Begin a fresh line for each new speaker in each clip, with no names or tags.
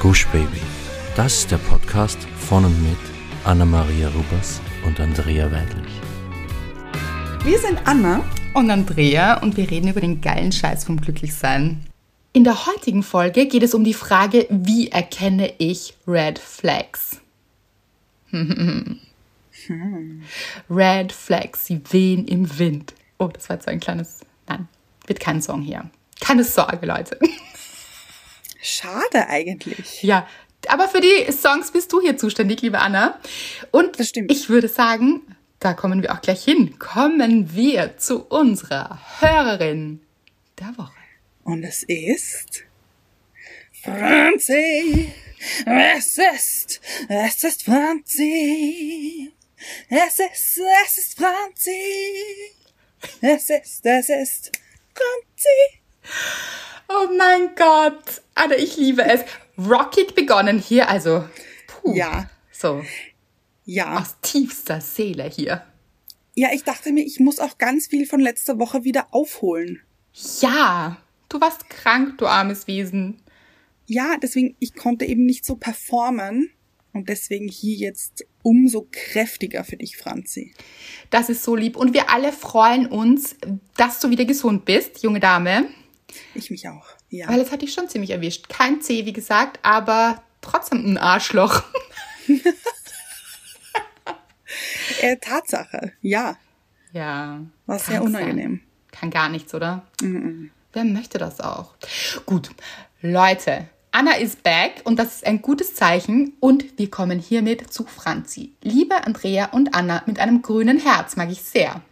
Gush Baby. Das ist der Podcast von und mit Anna-Maria Rubers und Andrea Weidlich.
Wir sind Anna
und Andrea und wir reden über den geilen Scheiß vom Glücklichsein. In der heutigen Folge geht es um die Frage, wie erkenne ich Red Flags? Red Flags, sie wehen im Wind. Oh, das war jetzt so ein kleines. Nein, wird kein Song hier. Keine Sorge, Leute.
Schade eigentlich.
Ja, aber für die Songs bist du hier zuständig, liebe Anna. Und
Das stimmt.
ich würde sagen, da kommen wir auch gleich hin. Kommen wir zu unserer Hörerin der Woche.
Und es ist Franzi. Es ist, es ist Franzi. Es ist, es ist Franzi. Es ist, es ist Franzi.
Oh mein Gott, Anna, ich liebe es. Rocket begonnen hier, also puh,
Ja,
so
ja.
aus tiefster Seele hier.
Ja, ich dachte mir, ich muss auch ganz viel von letzter Woche wieder aufholen.
Ja, du warst krank, du armes Wesen.
Ja, deswegen, ich konnte eben nicht so performen. Und deswegen hier jetzt umso kräftiger für dich, Franzi.
Das ist so lieb. Und wir alle freuen uns, dass du wieder gesund bist, junge Dame.
Ich mich auch. Ja.
Weil es hat dich schon ziemlich erwischt. Kein C, wie gesagt, aber trotzdem ein Arschloch.
Äh, Tatsache, ja.
Ja.
War sehr unangenehm.
sein. Kann gar nichts, oder? Wer möchte das auch? Gut, Leute, Anna ist back und das ist ein gutes Zeichen. Und wir kommen hiermit zu Franzi. Liebe Andrea und Anna mit einem grünen Herz, mag ich sehr.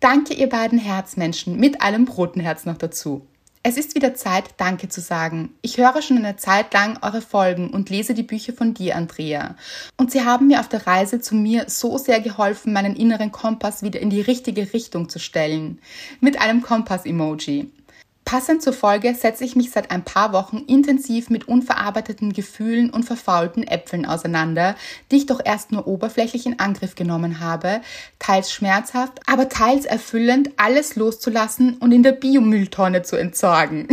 Danke, ihr beiden Herzmenschen, mit einem roten Herz noch dazu. Es ist wieder Zeit, Danke zu sagen. Ich höre schon eine Zeit lang eure Folgen und lese die Bücher von dir, Andrea. Und sie haben mir auf der Reise zu mir so sehr geholfen, meinen inneren Kompass wieder in die richtige Richtung zu stellen. Mit einem Kompass-Emoji. Passend zur Folge setze ich mich seit ein paar Wochen intensiv mit unverarbeiteten Gefühlen und verfaulten Äpfeln auseinander, die ich doch erst nur oberflächlich in Angriff genommen habe, teils schmerzhaft, aber teils erfüllend, alles loszulassen und in der Biomülltonne zu entsorgen.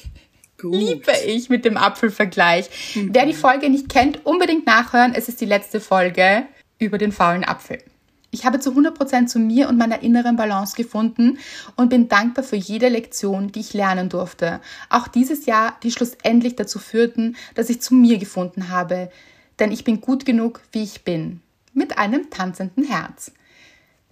Gut.
Liebe ich mit dem Apfelvergleich. Wer die Folge nicht kennt, unbedingt nachhören. Es ist die letzte Folge über den faulen Apfel. Ich habe zu 100% zu mir und meiner inneren Balance gefunden und bin dankbar für jede Lektion, die ich lernen durfte. Auch dieses Jahr, die schlussendlich dazu führten, dass ich zu mir gefunden habe. Denn ich bin gut genug, wie ich bin. Mit einem tanzenden Herz.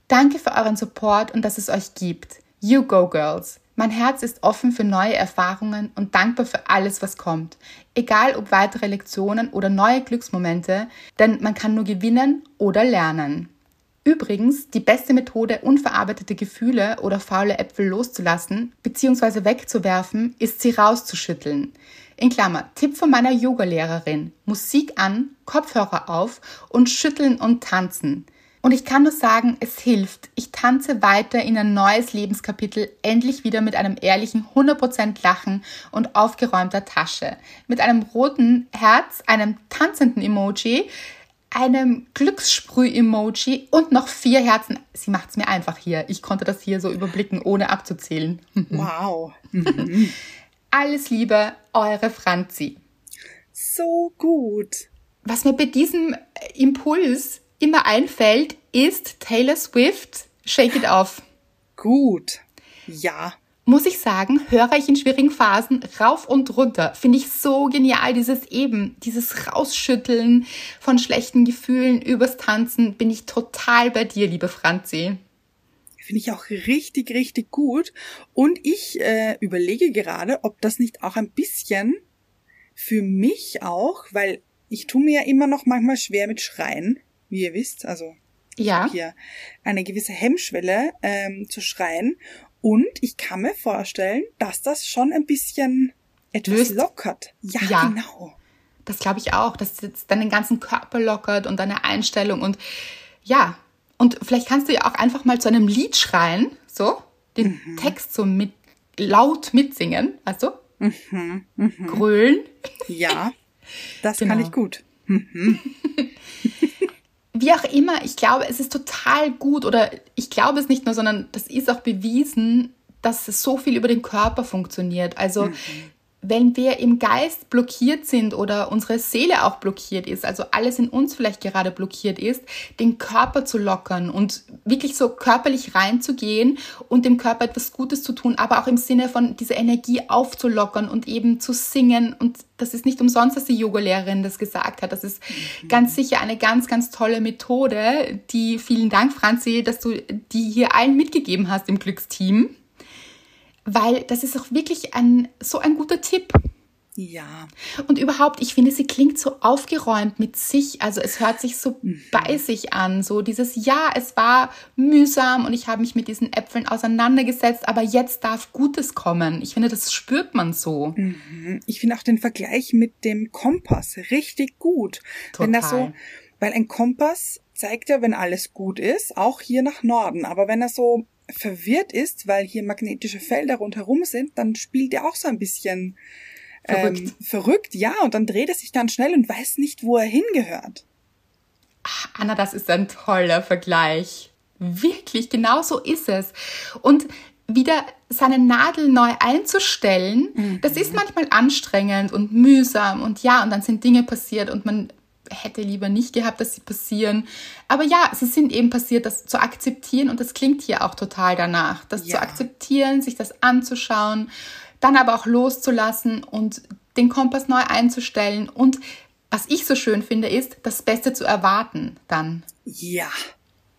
Danke für euren Support und dass es euch gibt. You go, Girls. Mein Herz ist offen für neue Erfahrungen und dankbar für alles, was kommt. Egal ob weitere Lektionen oder neue Glücksmomente, denn man kann nur gewinnen oder lernen. Übrigens, die beste Methode, unverarbeitete Gefühle oder faule Äpfel loszulassen bzw. wegzuwerfen, ist sie rauszuschütteln. In Klammer, Tipp von meiner Yogalehrerin. Musik an, Kopfhörer auf und schütteln und tanzen. Und ich kann nur sagen, es hilft. Ich tanze weiter in ein neues Lebenskapitel, endlich wieder mit einem ehrlichen 100% Lachen und aufgeräumter Tasche. Mit einem roten Herz, einem tanzenden Emoji, einem Glückssprüh-Emoji und noch vier Herzen. Sie macht's mir einfach hier. Ich konnte das hier so überblicken, ohne abzuzählen.
Wow.
Alles Liebe, eure Franzi.
So gut.
Was mir bei diesem Impuls immer einfällt, ist Taylor Swift Shake It Off.
Gut. Ja.
Muss ich sagen, höre ich in schwierigen Phasen rauf und runter. Finde ich so genial, dieses eben, dieses Rausschütteln von schlechten Gefühlen übers Tanzen. Bin ich total bei dir, liebe Franzi.
Finde ich auch richtig, richtig gut. Und ich äh, überlege gerade, ob das nicht auch ein bisschen für mich auch, weil ich tue mir ja immer noch manchmal schwer mit Schreien, wie ihr wisst. Also
Ja,
hier eine gewisse Hemmschwelle ähm, zu schreien. Und ich kann mir vorstellen, dass das schon ein bisschen etwas
Löst.
lockert. Ja,
Ja.
genau.
das glaube ich auch, dass jetzt deinen ganzen Körper lockert und deine Einstellung und ja, und vielleicht kannst du ja auch einfach mal zu einem Lied schreien, so, den Text so mit laut mitsingen, weißt du? Grölen.
Ja, das
Genau.
kann ich gut.
Wie auch immer, ich glaube, es ist total gut oder ich glaube es nicht nur, sondern das ist auch bewiesen, dass es so viel über den Körper funktioniert. Also wenn wir im Geist blockiert sind oder unsere Seele auch blockiert ist, also alles in uns vielleicht gerade blockiert ist, den Körper zu lockern und wirklich so körperlich reinzugehen und dem Körper etwas Gutes zu tun, aber auch im Sinne von diese Energie aufzulockern und eben zu singen. Und das ist nicht umsonst, dass die Yogalehrerin das gesagt hat. Das ist mhm. ganz sicher eine ganz, ganz tolle Methode, die vielen Dank, Franzi, dass du die hier allen mitgegeben hast im Glücksteam weil das ist auch wirklich ein, so ein guter Tipp.
Ja.
Und überhaupt, ich finde, sie klingt so aufgeräumt mit sich. Also es hört sich so mhm. bei sich an. So dieses, ja, es war mühsam und ich habe mich mit diesen Äpfeln auseinandergesetzt, aber jetzt darf Gutes kommen. Ich finde, das spürt man so.
Mhm. Ich finde auch den Vergleich mit dem Kompass richtig gut. Total. Wenn das so, weil ein Kompass zeigt ja, wenn alles gut ist, auch hier nach Norden. Aber wenn er so verwirrt ist, weil hier magnetische Felder rundherum sind, dann spielt er auch so ein bisschen verrückt. Ähm, verrückt, ja, und dann dreht er sich ganz schnell und weiß nicht, wo er hingehört.
Ach, Anna, das ist ein toller Vergleich. Wirklich, genau so ist es. Und wieder seine Nadel neu einzustellen, mhm. das ist manchmal anstrengend und mühsam und ja, und dann sind Dinge passiert und man hätte lieber nicht gehabt, dass sie passieren. Aber ja, sie sind eben passiert, das zu akzeptieren und das klingt hier auch total danach. Das ja. zu akzeptieren, sich das anzuschauen, dann aber auch loszulassen und den Kompass neu einzustellen. Und was ich so schön finde, ist, das Beste zu erwarten dann.
Ja.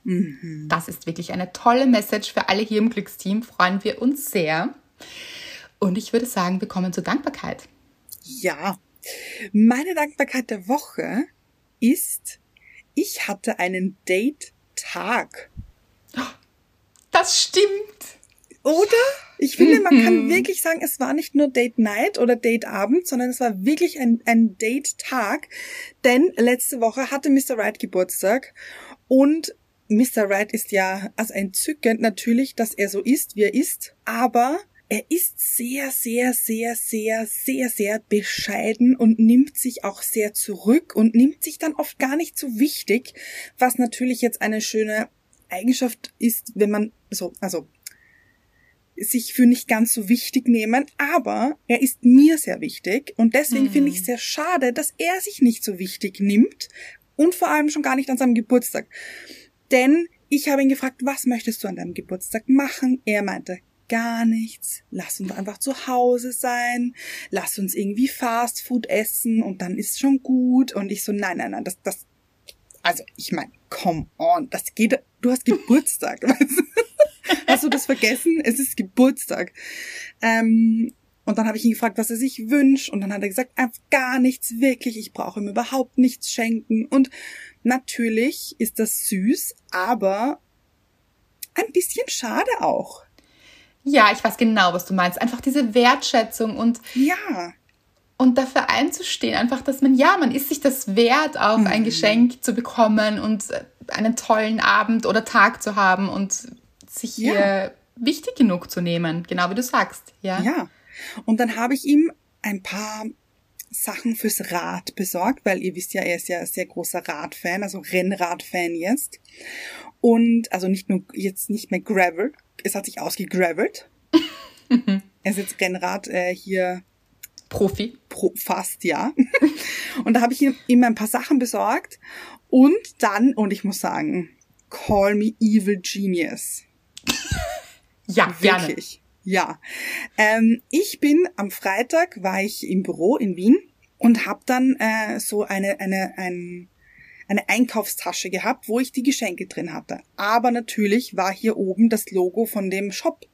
Mhm. Das ist wirklich eine tolle Message für alle hier im Glücksteam. Freuen wir uns sehr. Und ich würde sagen, wir kommen zur Dankbarkeit.
Ja. Meine Dankbarkeit der Woche ist, ich hatte einen Date-Tag.
Das stimmt.
Oder? Ich finde, man kann wirklich sagen, es war nicht nur Date Night oder Date Abend, sondern es war wirklich ein, ein Date Tag. Denn letzte Woche hatte Mr. Wright Geburtstag und Mr. Wright ist ja also entzückend natürlich, dass er so ist, wie er ist, aber er ist sehr, sehr, sehr, sehr, sehr, sehr bescheiden und nimmt sich auch sehr zurück und nimmt sich dann oft gar nicht so wichtig, was natürlich jetzt eine schöne Eigenschaft ist, wenn man so, also sich für nicht ganz so wichtig nehmen, aber er ist mir sehr wichtig und deswegen mhm. finde ich es sehr schade, dass er sich nicht so wichtig nimmt und vor allem schon gar nicht an seinem Geburtstag. Denn ich habe ihn gefragt, was möchtest du an deinem Geburtstag machen? Er meinte, gar nichts. Lass uns einfach zu Hause sein. Lass uns irgendwie Fast Food essen und dann ist schon gut. Und ich so, nein, nein, nein, das, das, also ich meine, come on, das geht, du hast Geburtstag. hast du das vergessen? Es ist Geburtstag. Ähm, und dann habe ich ihn gefragt, was er sich wünscht. Und dann hat er gesagt, einfach gar nichts, wirklich. Ich brauche ihm überhaupt nichts schenken. Und natürlich ist das süß, aber ein bisschen schade auch.
Ja, ich weiß genau, was du meinst. Einfach diese Wertschätzung und
ja.
Und dafür einzustehen, einfach, dass man, ja, man ist sich das wert, auch mhm. ein Geschenk zu bekommen und einen tollen Abend oder Tag zu haben und sich hier ja. wichtig genug zu nehmen, genau wie du sagst, ja.
Ja. Und dann habe ich ihm ein paar Sachen fürs Rad besorgt, weil ihr wisst ja, er ist ja ein sehr großer Radfan, also Rennradfan jetzt. Und also nicht nur jetzt nicht mehr Gravel, es hat sich ausgegravelt. er ist jetzt Rennrad äh, hier
Profi.
Pro, fast, ja. und da habe ich ihm, ihm ein paar Sachen besorgt. Und dann, und ich muss sagen, call me evil genius.
ja, wirklich. Gerne.
Ja. Ähm, ich bin am Freitag war ich im Büro in Wien und habe dann äh, so eine eine ein eine Einkaufstasche gehabt, wo ich die Geschenke drin hatte. Aber natürlich war hier oben das Logo von dem Shop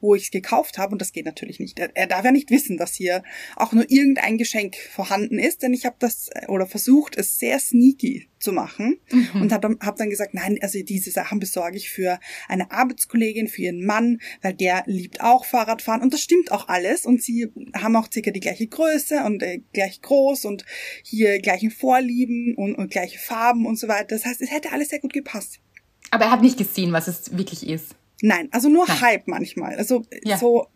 wo ich es gekauft habe und das geht natürlich nicht. Er, er, darf ja nicht wissen, dass hier auch nur irgendein Geschenk vorhanden ist, denn ich habe das äh, oder versucht, es sehr sneaky zu machen mhm. und habe dann, hab dann gesagt, nein, also diese Sachen besorge ich für eine Arbeitskollegin, für ihren Mann, weil der liebt auch Fahrradfahren und das stimmt auch alles und sie haben auch circa die gleiche Größe und äh, gleich groß und hier gleichen Vorlieben und, und gleiche Farben und so weiter. Das heißt, es hätte alles sehr gut gepasst.
Aber er hat nicht gesehen, was es wirklich ist.
Nein, also nur Nein. Hype manchmal. Also ja. so,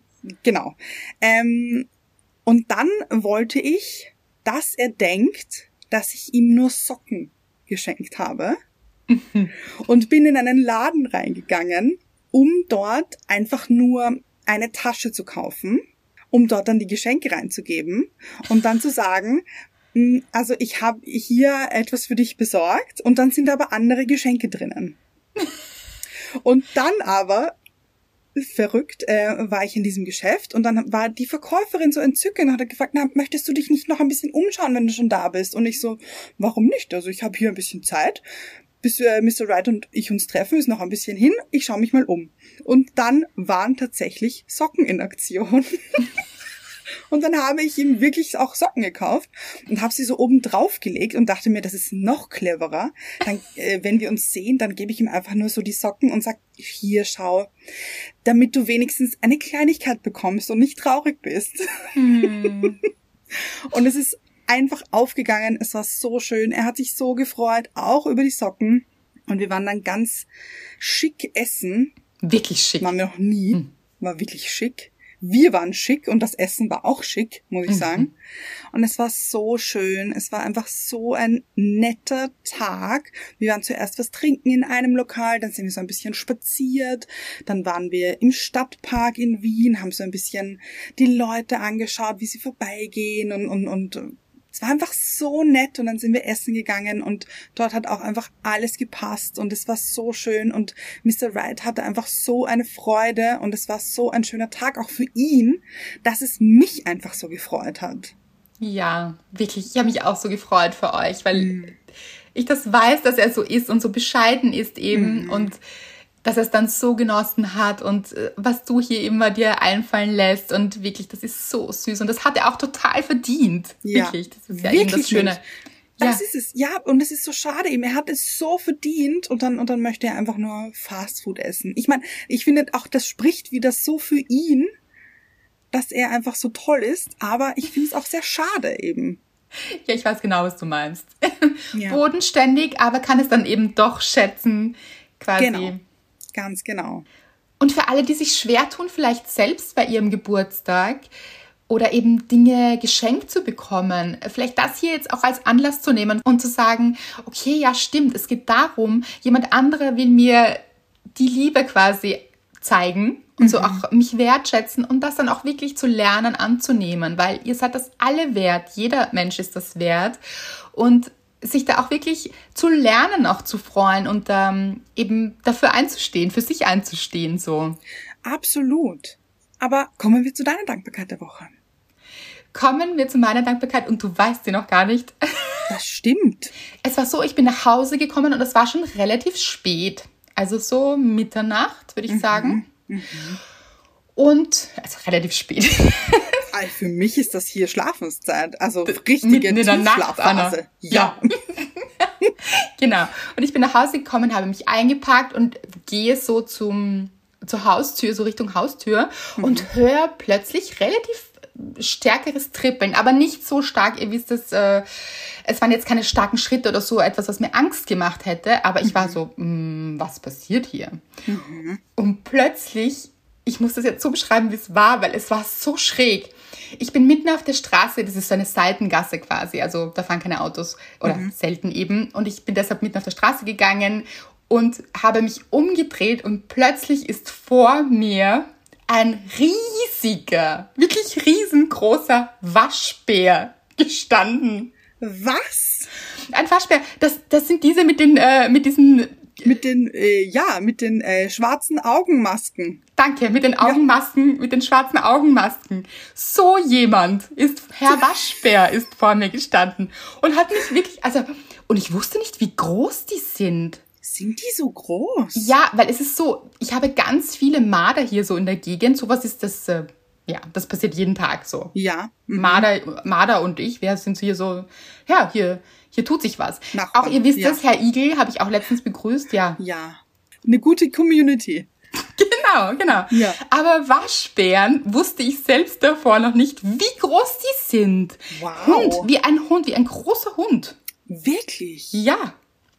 genau. Ähm, und dann wollte ich, dass er denkt, dass ich ihm nur Socken geschenkt habe. und bin in einen Laden reingegangen, um dort einfach nur eine Tasche zu kaufen um dort dann die Geschenke reinzugeben und dann zu sagen, "Mm, also ich habe hier etwas für dich besorgt und dann sind aber andere Geschenke drinnen. Und dann aber verrückt äh, war ich in diesem Geschäft und dann war die Verkäuferin so entzückend und hat gefragt, na, möchtest du dich nicht noch ein bisschen umschauen, wenn du schon da bist? Und ich so, warum nicht? Also ich habe hier ein bisschen Zeit, bis äh, Mr. Wright und ich uns treffen, ist noch ein bisschen hin, ich schaue mich mal um. Und dann waren tatsächlich Socken in Aktion. Und dann habe ich ihm wirklich auch Socken gekauft und habe sie so oben drauf gelegt und dachte mir, das ist noch cleverer. Dann, äh, wenn wir uns sehen, dann gebe ich ihm einfach nur so die Socken und sag, hier schau, damit du wenigstens eine Kleinigkeit bekommst und nicht traurig bist.
Hm.
Und es ist einfach aufgegangen. Es war so schön. Er hat sich so gefreut, auch über die Socken. Und wir waren dann ganz schick essen.
Wirklich schick.
Waren wir noch nie. War wirklich schick. Wir waren schick und das Essen war auch schick, muss ich sagen. Und es war so schön. Es war einfach so ein netter Tag. Wir waren zuerst was trinken in einem Lokal, dann sind wir so ein bisschen spaziert. Dann waren wir im Stadtpark in Wien, haben so ein bisschen die Leute angeschaut, wie sie vorbeigehen und, und, und es war einfach so nett und dann sind wir essen gegangen und dort hat auch einfach alles gepasst und es war so schön und Mr. Wright hatte einfach so eine Freude und es war so ein schöner Tag auch für ihn, dass es mich einfach so gefreut hat.
Ja, wirklich. Ich habe mich auch so gefreut für euch, weil ich das weiß, dass er so ist und so bescheiden ist eben und dass er es dann so genossen hat und äh, was du hier immer dir einfallen lässt und wirklich, das ist so süß und das hat er auch total verdient.
Ja.
Wirklich, das ist ja eben das
Wirklich
Schöne.
nicht. Das ist es, ja, und es ist so schade ihm. Er hat es so verdient und dann, und dann möchte er einfach nur Fastfood essen. Ich meine, ich finde auch, das spricht wieder so für ihn, dass er einfach so toll ist, aber ich finde es auch sehr schade eben.
Ja, ich weiß genau, was du meinst.
Ja.
Bodenständig, aber kann es dann eben doch schätzen, quasi.
Genau. Ganz genau.
Und für alle, die sich schwer tun, vielleicht selbst bei ihrem Geburtstag oder eben Dinge geschenkt zu bekommen, vielleicht das hier jetzt auch als Anlass zu nehmen und zu sagen, okay, ja, stimmt, es geht darum, jemand anderer will mir die Liebe quasi zeigen und so auch mich wertschätzen und das dann auch wirklich zu lernen anzunehmen, weil ihr seid das alle wert, jeder Mensch ist das wert. Und sich da auch wirklich zu lernen, auch zu freuen und ähm, eben dafür einzustehen, für sich einzustehen, so.
Absolut. Aber kommen wir zu deiner Dankbarkeit der Woche.
Kommen wir zu meiner Dankbarkeit und du weißt sie noch gar nicht.
Das stimmt.
Es war so, ich bin nach Hause gekommen und es war schon relativ spät. Also so Mitternacht, würde ich sagen. Und, also relativ spät.
Für mich ist das hier Schlafenszeit. Also
mitten
richtige
in der Nacht, Anna.
Tiefschlafphase.
Ja. genau. Und ich bin nach Hause gekommen, habe mich eingepackt und gehe so zum, zur Haustür, so Richtung Haustür und höre plötzlich relativ stärkeres Trippeln, aber nicht so stark, ihr wisst es, äh, es waren jetzt keine starken Schritte oder so etwas, was mir Angst gemacht hätte, aber ich war so, "Mm, was passiert hier? Und plötzlich, ich muss das jetzt so beschreiben, wie es war, weil es war so schräg. Ich bin mitten auf der Straße, das ist so eine Seitengasse quasi, also da fahren keine Autos oder selten eben. Und ich bin deshalb mitten auf der Straße gegangen und habe mich umgedreht und plötzlich ist vor mir ein riesiger, wirklich riesengroßer Waschbär gestanden.
Was?
Ein Waschbär, das, das sind diese mit den, äh, mit diesen
Mit den, äh, ja, mit den äh, schwarzen Augenmasken.
Danke, mit den Augenmasken, mit den schwarzen Augenmasken. So jemand ist, Herr Waschbär ist vor mir gestanden und hat mich wirklich, also, und ich wusste nicht, wie groß die sind.
Sind die so groß?
Ja, weil es ist so, ich habe ganz viele Marder hier so in der Gegend. Sowas ist das, äh, ja, das passiert jeden Tag so.
Ja. mhm.
Marder, Marder und ich, wir sind hier so, ja, hier, hier tut sich was.
Nachbarn,
auch ihr wisst
ja.
es, Herr Igel habe ich auch letztens begrüßt, ja.
Ja. Eine gute Community.
Genau, genau.
Ja.
Aber Waschbären wusste ich selbst davor noch nicht, wie groß die sind.
Wow.
Hund, wie ein Hund, wie ein großer Hund.
Wirklich?
Ja.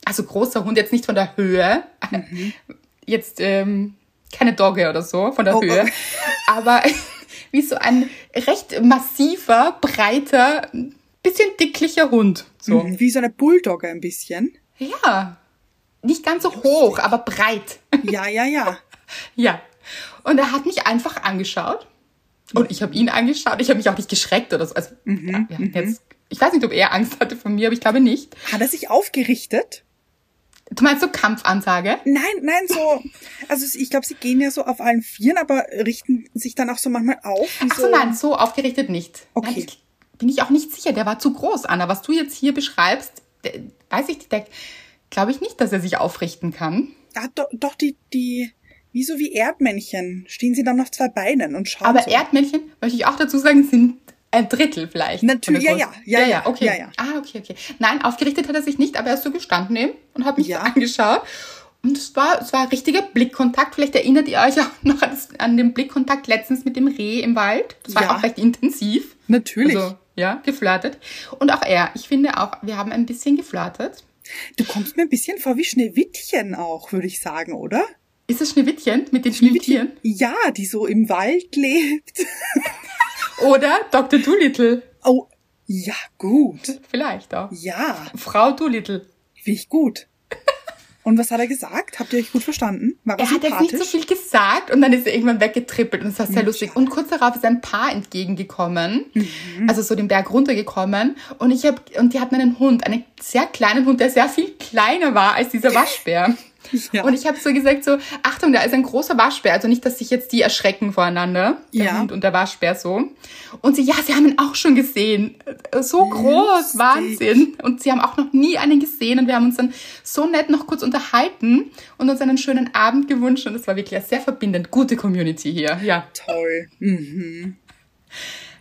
Also großer Hund, jetzt nicht von der Höhe. Jetzt ähm, keine Dogge oder so, von der
Oh,
Höhe.
oh.
Aber wie so ein recht massiver, breiter, bisschen dicklicher Hund. So.
Mhm, Wie so eine Bulldogge ein bisschen.
Ja. Nicht ganz so hoch, aber breit.
Ja, ja, ja.
Ja. Und er hat mich einfach angeschaut Und ich habe ihn angeschaut. Ich habe mich auch nicht geschreckt oder so. Also,
Mhm,
ja, jetzt, ich weiß nicht, ob er Angst hatte von mir, aber ich glaube nicht.
Hat er sich aufgerichtet?
Du meinst so Kampfansage?
Nein, nein, so. Also ich glaube, sie gehen ja so auf allen Vieren, aber richten sich dann auch so manchmal auf.
Ach so, nein, so aufgerichtet nicht.
Okay.
Nein, ich, bin ich auch nicht sicher. Der war zu groß, Anna. Was du jetzt hier beschreibst, der, weiß ich, der glaube ich nicht, dass er sich aufrichten kann.
Ah, doch, doch die, die, wie so wie Erdmännchen, stehen sie dann auf zwei Beinen und schauen
Aber
so.
Erdmännchen, möchte ich auch dazu sagen, sind ein Drittel vielleicht.
Natürlich, ja, ja, ja,
ja,
ja,
okay.
ja, ja.
Ah, okay, okay. Nein, aufgerichtet hat er sich nicht, aber er ist so gestanden eben und hat mich
Ja.
angeschaut. Und es war, es war richtiger Blickkontakt. Vielleicht erinnert ihr euch auch noch an den Blickkontakt letztens mit dem Reh im Wald. Das war
Ja.
auch recht intensiv.
Natürlich.
Also, ja, geflirtet. Und auch er. Ich finde auch, wir haben ein bisschen geflirtet.
Du kommst mir ein bisschen vor wie Schneewittchen auch, würde ich sagen, oder?
Ist es Schneewittchen mit den Schneewittchen?
Ja, die so im Wald lebt.
Oder Dr. Doolittle?
Oh, ja, gut.
Vielleicht auch.
Ja,
Frau Doolittle.
finde ich gut. Und was hat er gesagt? Habt ihr euch gut verstanden? War er,
hat jetzt nicht so viel gesagt und dann ist er irgendwann weggetrippelt und es war sehr
Mhm.
lustig. Und kurz darauf ist ein Paar entgegengekommen,
Mhm.
also so den Berg runtergekommen und ich habe und die hatten einen Hund, einen sehr kleinen Hund, der sehr viel kleiner war als dieser Waschbär.
Ja.
Und ich habe so gesagt so, Achtung, da ist ein großer Waschbär, also nicht, dass sich jetzt die erschrecken voreinander, der
Ja.
Hund und der Waschbär so. Und sie, ja, sie haben ihn auch schon gesehen. So groß,
Lustig.
Wahnsinn. Und sie haben auch noch nie einen gesehen und wir haben uns dann so nett noch kurz unterhalten und uns einen schönen Abend gewünscht und es war wirklich sehr verbindend. Gute Community hier, ja.
Toll. Mhm.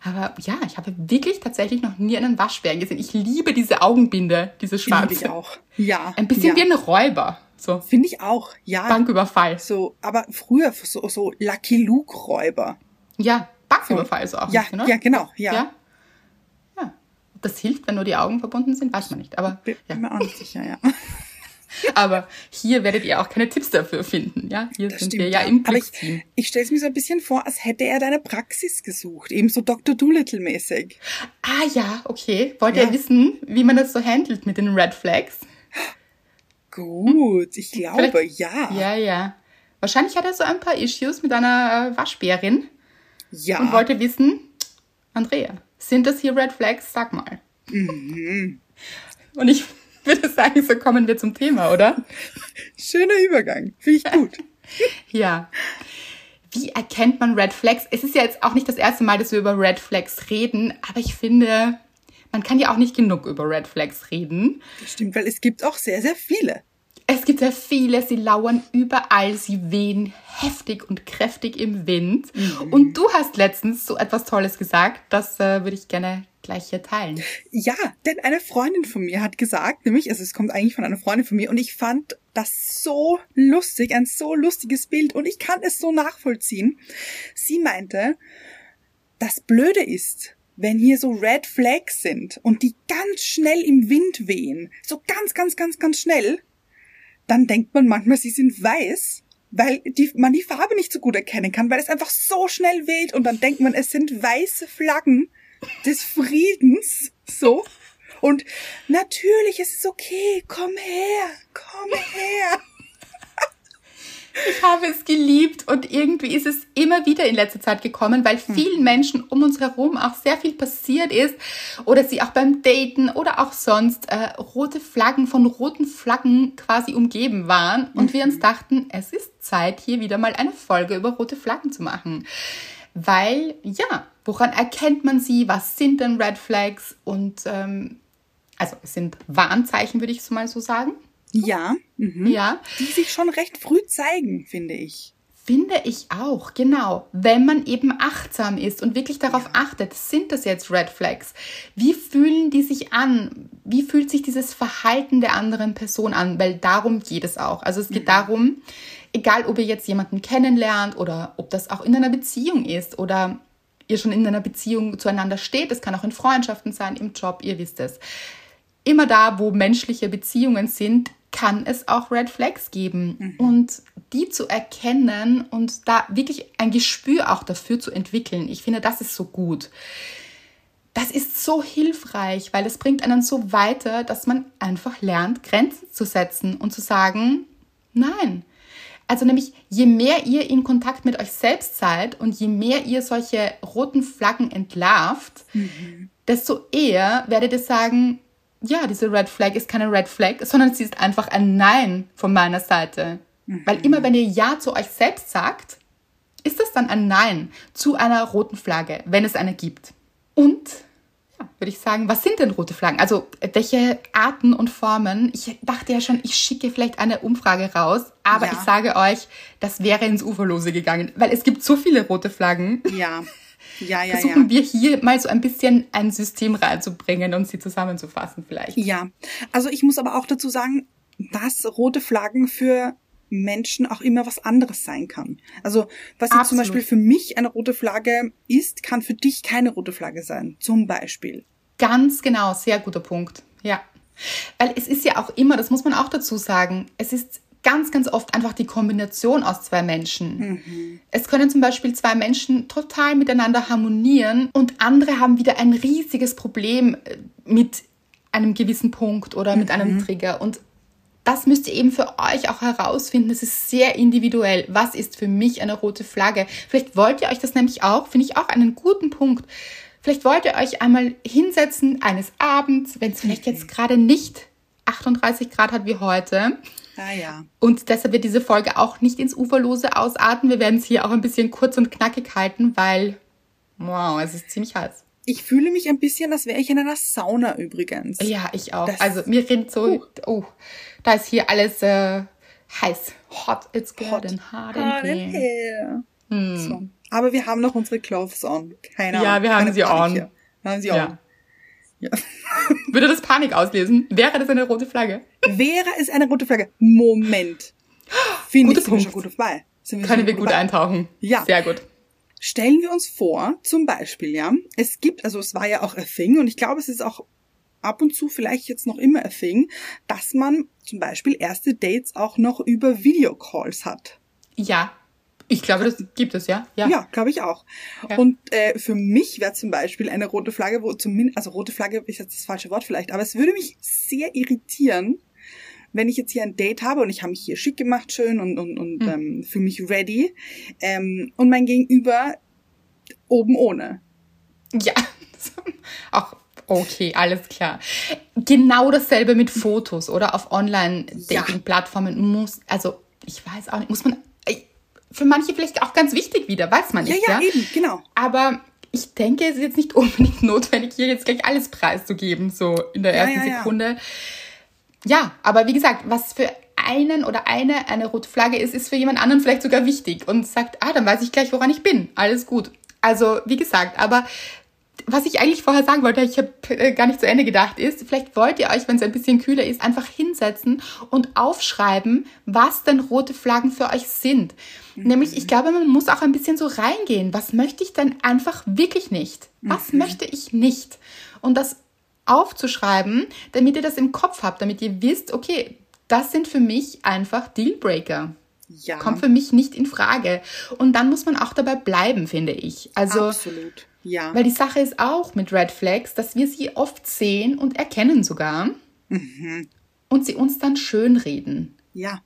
Aber ja, ich habe wirklich tatsächlich noch nie einen Waschbären gesehen. Ich liebe diese Augenbinde, diese
Liebe
schwarze.
ich auch. Ja.
Ein bisschen
ja.
wie ein Räuber. So,
Finde ich auch, ja.
Banküberfall.
So, aber früher so, so Lucky Luke Räuber.
Ja, Banküberfall so auch.
Ja,
bisschen, oder?
ja, genau, ja.
ja. Ja. Das hilft, wenn nur die Augen verbunden sind, weiß man nicht. Aber,
Bin
ja.
mir auch nicht sicher, ja.
Aber hier werdet ihr auch keine Tipps dafür finden. Ja, hier
Das
sind
stimmt,
wir ja im
Aber ich, ich stelle es mir so ein bisschen vor, als hätte er deine Praxis gesucht. Eben so Dr. Doolittle-mäßig.
Ah ja, okay. Wollt
Ja.
ihr wissen, wie man das so handelt mit den Red Flags?
Gut, ich glaube,
Vielleicht-
ja.
Ja, ja. Wahrscheinlich hat er so ein paar Issues mit einer äh, Waschbärin
Ja.
und wollte wissen, Andrea, sind das hier Red Flags? Sag mal.
Mhm.
Und ich würde sagen, so kommen wir zum Thema, oder?
Schöner Übergang. Finde ich gut.
Ja. Wie erkennt man Red Flags? Es ist ja jetzt auch nicht das erste Mal, dass wir über Red Flags reden, aber ich finde, man kann ja auch nicht genug über Red Flags reden.
Das stimmt, weil es gibt auch sehr, sehr viele.
Es gibt sehr viele, sie lauern überall, sie wehen heftig und kräftig im Wind. Und du hast letztens so etwas Tolles gesagt, das äh, würde ich gerne gleich hier teilen.
Ja, denn eine Freundin von mir hat gesagt, nämlich, also es kommt eigentlich von einer Freundin von mir und ich fand das so lustig, ein so lustiges Bild und ich kann es so nachvollziehen. Sie meinte, das Blöde ist, wenn hier so Red Flags sind und die ganz schnell im Wind wehen, so ganz, ganz, ganz, ganz schnell, dann denkt man manchmal, sie sind weiß, weil die, man die Farbe nicht so gut erkennen kann, weil es einfach so schnell weht und dann denkt man, es sind weiße Flaggen des Friedens, so. Und natürlich ist es okay, komm her, komm her.
Ich habe es geliebt und irgendwie ist es immer wieder in letzter Zeit gekommen, weil vielen Menschen um uns herum auch sehr viel passiert ist oder sie auch beim Daten oder auch sonst äh, rote Flaggen von roten Flaggen quasi umgeben waren und wir uns dachten, es ist Zeit, hier wieder mal eine Folge über rote Flaggen zu machen. Weil, ja, woran erkennt man sie? Was sind denn Red Flags? Und ähm, also es sind Warnzeichen, würde ich so mal so sagen.
Ja, mhm.
Ja.
die sich schon recht früh zeigen, finde ich.
Finde ich auch, genau. Wenn man eben achtsam ist und wirklich darauf achtet, sind das jetzt Red Flags? Wie fühlen die sich an? Wie fühlt sich dieses Verhalten der anderen Person an? Weil darum geht es auch. Also es geht darum, egal ob ihr jetzt jemanden kennenlernt oder ob das auch in einer Beziehung ist oder ihr schon in einer Beziehung zueinander steht, es kann auch in Freundschaften sein, im Job, ihr wisst es. Immer da, wo menschliche Beziehungen sind, kann es auch Red Flags geben. Und die zu erkennen und da wirklich ein Gespür auch dafür zu entwickeln, ich finde, das ist so gut. Das ist so hilfreich, weil es bringt einen so weiter, dass man einfach lernt, Grenzen zu setzen und zu sagen, nein. Also nämlich, je mehr ihr in Kontakt mit euch selbst seid und je mehr ihr solche roten Flaggen entlarvt, mhm. desto eher werdet ihr sagen, ja, diese Red Flag ist keine Red Flag, sondern sie ist einfach ein Nein von meiner Seite. Mhm. Weil immer wenn ihr Ja zu euch selbst sagt, ist das dann ein Nein zu einer roten Flagge, wenn es eine gibt. Und ja, würde ich sagen, was sind denn rote Flaggen? Also welche Arten und Formen? Ich dachte ja schon, ich schicke vielleicht eine Umfrage raus, aber ja. ich sage euch, das wäre ins Uferlose gegangen, weil es gibt so viele rote Flaggen.
Ja. Ja, ja,
Versuchen
ja.
wir hier mal so ein bisschen ein System reinzubringen und sie zusammenzufassen vielleicht.
Ja, also ich muss aber auch dazu sagen, dass rote Flaggen für Menschen auch immer was anderes sein kann. Also was jetzt zum Beispiel für mich eine rote Flagge ist, kann für dich keine rote Flagge sein. Zum Beispiel.
Ganz genau, sehr guter Punkt. Ja. Weil es ist ja auch immer, das muss man auch dazu sagen, es ist ganz, ganz oft einfach die Kombination aus zwei Menschen. Mhm. Es können zum Beispiel zwei Menschen total miteinander harmonieren und andere haben wieder ein riesiges Problem äh, mit einem gewissen Punkt oder mit mhm. einem Trigger. Und das müsst ihr eben für euch auch herausfinden. Es ist sehr individuell. Was ist für mich eine rote Flagge? Vielleicht wollt ihr euch das nämlich auch, finde ich auch einen guten Punkt. Vielleicht wollt ihr euch einmal hinsetzen eines Abends, wenn es vielleicht jetzt gerade nicht 38 Grad hat wie heute.
Ah, ja.
Und deshalb wird diese Folge auch nicht ins Uferlose ausarten. Wir werden es hier auch ein bisschen kurz und knackig halten, weil, wow, es ist ziemlich heiß.
Ich fühle mich ein bisschen, als wäre ich in einer Sauna übrigens.
Ja, ich auch. Das also mir rinnt so, uh. oh, da ist hier alles äh, heiß. Hot, it's getting hot, hot in here.
Hm. So. Aber wir haben noch unsere Clothes on. Keine
Ahnung. Ja, wir haben sie on.
Wir haben sie ja. on.
Ja. Würde das Panik auslösen? Wäre das eine rote Flagge?
Wäre es eine rote Flagge? Moment. Finde ich, schon gut dabei.
Können wir gut dabei? eintauchen. Ja. Sehr gut.
Stellen wir uns vor, zum Beispiel, ja, es gibt, also es war ja auch a thing und ich glaube, es ist auch ab und zu vielleicht jetzt noch immer a thing, dass man zum Beispiel erste Dates auch noch über Videocalls hat.
Ja, ich glaube, das gibt es, ja.
Ja, ja glaube ich auch. Ja. Und äh, für mich wäre zum Beispiel eine rote Flagge, wo zumindest, also rote Flagge ist jetzt das falsche Wort vielleicht, aber es würde mich sehr irritieren, wenn ich jetzt hier ein Date habe und ich habe mich hier schick gemacht, schön und, und, und mhm. ähm, fühle mich ready ähm, und mein Gegenüber oben ohne.
Ja, auch Okay, alles klar. Genau dasselbe mit Fotos oder auf Online-Dating-Plattformen muss, also ich weiß auch nicht, muss man, für manche vielleicht auch ganz wichtig wieder, weiß man nicht.
Ja, ja, ja? eben, genau.
Aber ich denke, es ist jetzt nicht unbedingt notwendig, hier jetzt gleich alles preiszugeben, so in der ersten ja, ja, Sekunde. Ja, aber wie gesagt, was für einen oder eine eine rote Flagge ist, ist für jemand anderen vielleicht sogar wichtig und sagt, ah, dann weiß ich gleich, woran ich bin. Alles gut. Also, wie gesagt, aber was ich eigentlich vorher sagen wollte, ich habe äh, gar nicht zu Ende gedacht, ist, vielleicht wollt ihr euch, wenn es ein bisschen kühler ist, einfach hinsetzen und aufschreiben, was denn rote Flaggen für euch sind. Mhm. Nämlich, ich glaube, man muss auch ein bisschen so reingehen. Was möchte ich denn einfach wirklich nicht? Was mhm. möchte ich nicht? Und das aufzuschreiben, damit ihr das im Kopf habt, damit ihr wisst, okay, das sind für mich einfach Dealbreaker. Ja. Kommt für mich nicht in Frage. Und dann muss man auch dabei bleiben, finde ich. Also,
Absolut ja.
Weil die Sache ist auch mit Red Flags, dass wir sie oft sehen und erkennen sogar. Mhm. Und sie uns dann schönreden.
Ja.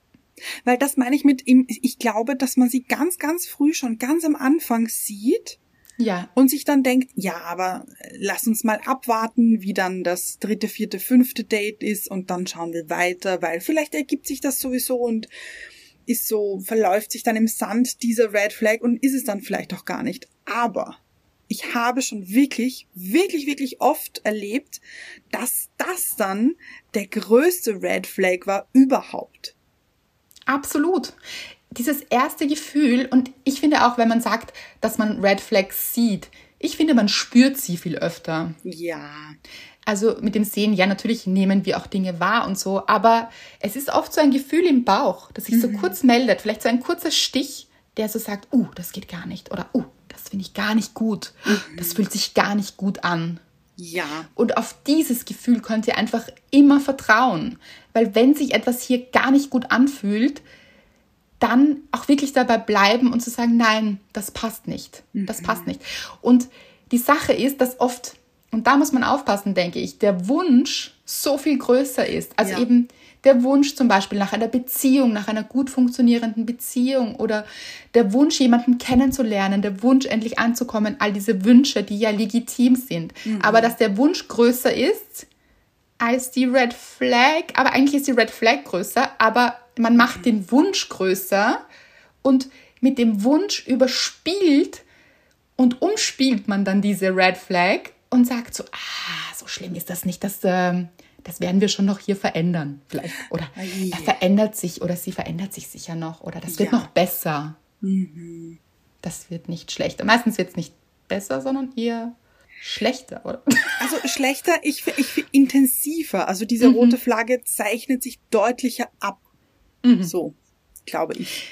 Weil das meine ich mit ihm, ich glaube, dass man sie ganz, ganz früh schon ganz am Anfang sieht.
Ja.
Und sich dann denkt, ja, aber lass uns mal abwarten, wie dann das dritte, vierte, fünfte Date ist und dann schauen wir weiter, weil vielleicht ergibt sich das sowieso und ist so, verläuft sich dann im Sand dieser Red Flag und ist es dann vielleicht auch gar nicht. Aber ich habe schon wirklich, wirklich, wirklich oft erlebt, dass das dann der größte Red Flag war überhaupt.
Absolut. Dieses erste Gefühl, und ich finde auch, wenn man sagt, dass man Red Flags sieht, ich finde, man spürt sie viel öfter.
Ja.
Also mit dem Sehen, ja, natürlich nehmen wir auch Dinge wahr und so, aber es ist oft so ein Gefühl im Bauch, das sich mhm. so kurz meldet, vielleicht so ein kurzer Stich, der so sagt, uh, das geht gar nicht oder uh, das finde ich gar nicht gut. Das fühlt sich gar nicht gut an.
Ja.
Und auf dieses Gefühl könnt ihr einfach immer vertrauen. Weil wenn sich etwas hier gar nicht gut anfühlt, dann auch wirklich dabei bleiben und zu sagen, nein, das passt nicht. Das passt nicht. Und die Sache ist, dass oft, und da muss man aufpassen, denke ich, der Wunsch so viel größer ist. Also ja. eben der Wunsch zum Beispiel nach einer Beziehung, nach einer gut funktionierenden Beziehung oder der Wunsch, jemanden kennenzulernen, der Wunsch, endlich anzukommen, all diese Wünsche, die ja legitim sind. Mhm. Aber dass der Wunsch größer ist als die Red Flag, aber eigentlich ist die Red Flag größer, aber man macht den Wunsch größer und mit dem Wunsch überspielt und umspielt man dann diese Red Flag und sagt so, ah, so schlimm ist das nicht, das, äh, das werden wir schon noch hier verändern. Vielleicht. Oder er verändert sich oder sie verändert sich sicher noch oder das wird ja. noch besser. Mhm. Das wird nicht schlechter. Meistens wird es nicht besser, sondern eher schlechter, oder?
Also schlechter, ich, ich intensiver. Also diese mhm. rote Flagge zeichnet sich deutlicher ab. Mhm. So, glaube ich.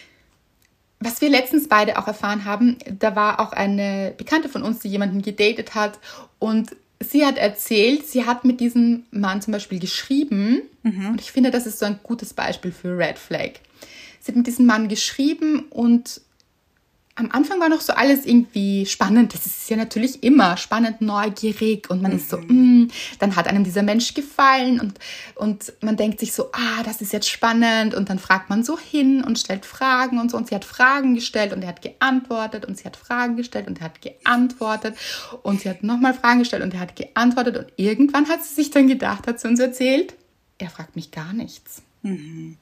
Was wir letztens beide auch erfahren haben, da war auch eine Bekannte von uns, die jemanden gedatet hat und sie hat erzählt, sie hat mit diesem Mann zum Beispiel geschrieben mhm. und ich finde, das ist so ein gutes Beispiel für Red Flag. Sie hat mit diesem Mann geschrieben und am Anfang war noch so alles irgendwie spannend. Das ist ja natürlich immer spannend, neugierig und man mhm. ist so, mm, dann hat einem dieser Mensch gefallen und, und man denkt sich so, ah, das ist jetzt spannend und dann fragt man so hin und stellt Fragen und so und sie hat Fragen gestellt und er hat geantwortet und sie hat Fragen gestellt und er hat geantwortet und sie hat nochmal Fragen gestellt und er hat geantwortet und irgendwann hat sie sich dann gedacht, hat sie uns erzählt, er fragt mich gar nichts. Mhm.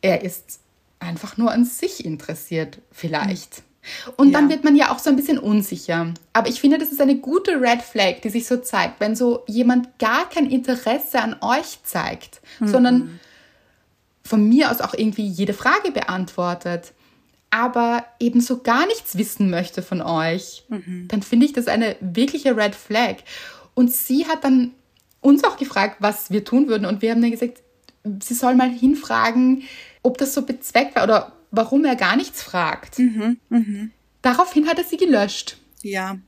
Er ist einfach nur an sich interessiert, vielleicht. Und ja. dann wird man ja auch so ein bisschen unsicher. Aber ich finde, das ist eine gute Red Flag, die sich so zeigt, wenn so jemand gar kein Interesse an euch zeigt, mhm. sondern von mir aus auch irgendwie jede Frage beantwortet, aber eben so gar nichts wissen möchte von euch, mhm. dann finde ich das eine wirkliche Red Flag. Und sie hat dann uns auch gefragt, was wir tun würden. Und wir haben dann gesagt, sie soll mal hinfragen, ob das so bezweckt war oder warum er gar nichts fragt. Mhm, mh. Daraufhin hat er sie gelöscht.
Ja.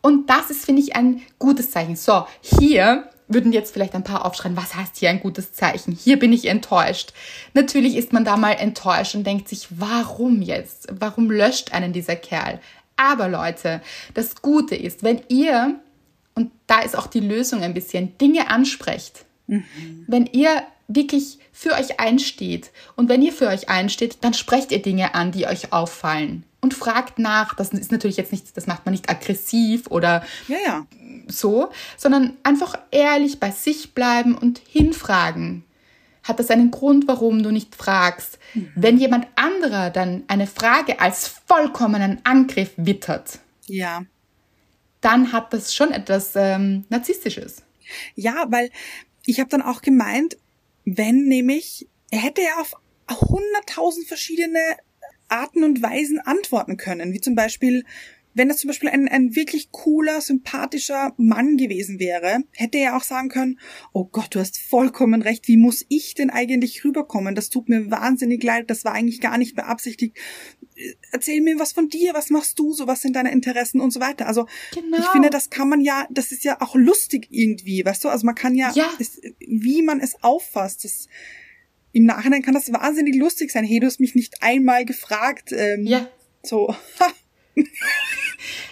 Und das ist, finde ich, ein gutes Zeichen. So, hier würden jetzt vielleicht ein paar aufschreien, was heißt hier ein gutes Zeichen? Hier bin ich enttäuscht. Natürlich ist man da mal enttäuscht und denkt sich, warum jetzt? Warum löscht einen dieser Kerl? Aber Leute, das Gute ist, wenn ihr, und da ist auch die Lösung ein bisschen, Dinge ansprecht, mhm. wenn ihr wirklich für euch einsteht. Und wenn ihr für euch einsteht, dann sprecht ihr Dinge an, die euch auffallen. Und fragt nach. Das ist natürlich jetzt nicht, das macht man nicht aggressiv oder
ja, ja.
so, sondern einfach ehrlich bei sich bleiben und hinfragen. Hat das einen Grund, warum du nicht fragst? Mhm. Wenn jemand anderer dann eine Frage als vollkommenen Angriff wittert,
ja.
dann hat das schon etwas ähm, Narzisstisches.
Ja, weil ich habe dann auch gemeint, wenn nämlich, er hätte ja auf hunderttausend verschiedene Arten und Weisen antworten können, wie zum Beispiel, wenn das zum Beispiel ein, ein wirklich cooler, sympathischer Mann gewesen wäre, hätte er auch sagen können, oh Gott, du hast vollkommen recht, wie muss ich denn eigentlich rüberkommen? Das tut mir wahnsinnig leid, das war eigentlich gar nicht beabsichtigt. Erzähl mir was von dir, was machst du so, was sind deine Interessen und so weiter. Also genau. ich finde, das kann man ja, das ist ja auch lustig irgendwie, weißt du? Also man kann ja,
ja.
Es, wie man es auffasst, das im Nachhinein kann das wahnsinnig lustig sein. Hey, du hast mich nicht einmal gefragt. Ähm,
ja.
So.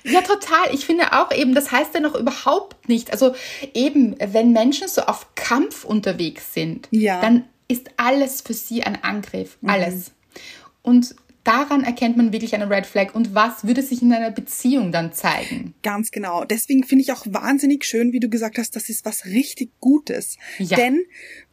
Ja, total. Ich finde auch eben, das heißt ja noch überhaupt nicht. Also eben, wenn Menschen so auf Kampf unterwegs sind,
ja.
dann ist alles für sie ein Angriff. Mhm. Alles. Und daran erkennt man wirklich eine Red Flag. Und was würde sich in einer Beziehung dann zeigen?
Ganz genau. Deswegen finde ich auch wahnsinnig schön, wie du gesagt hast, das ist was richtig Gutes. Ja. Denn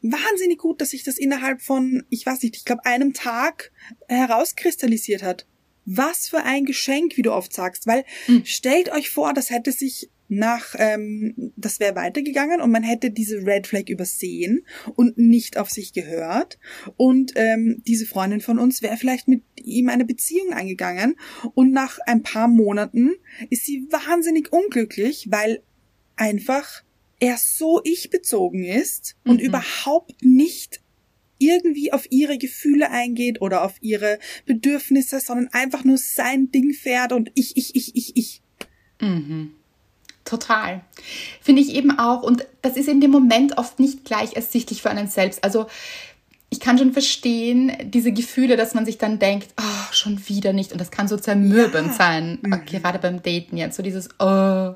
wahnsinnig gut, dass sich das innerhalb von, ich weiß nicht, ich glaube, einem Tag herauskristallisiert hat. Was für ein Geschenk, wie du oft sagst, weil mhm. stellt euch vor, das hätte sich nach, ähm, das wäre weitergegangen und man hätte diese Red Flag übersehen und nicht auf sich gehört. Und ähm, diese Freundin von uns wäre vielleicht mit ihm eine Beziehung eingegangen und nach ein paar Monaten ist sie wahnsinnig unglücklich, weil einfach er so ich bezogen ist und mhm. überhaupt nicht irgendwie auf ihre Gefühle eingeht oder auf ihre Bedürfnisse, sondern einfach nur sein Ding fährt und ich, ich, ich, ich, ich.
Mhm. Total. Finde ich eben auch. Und das ist in dem Moment oft nicht gleich ersichtlich für einen selbst. Also ich kann schon verstehen, diese Gefühle, dass man sich dann denkt, oh, schon wieder nicht. Und das kann so zermürbend ja. sein, mhm. gerade beim Daten jetzt. So dieses, oh,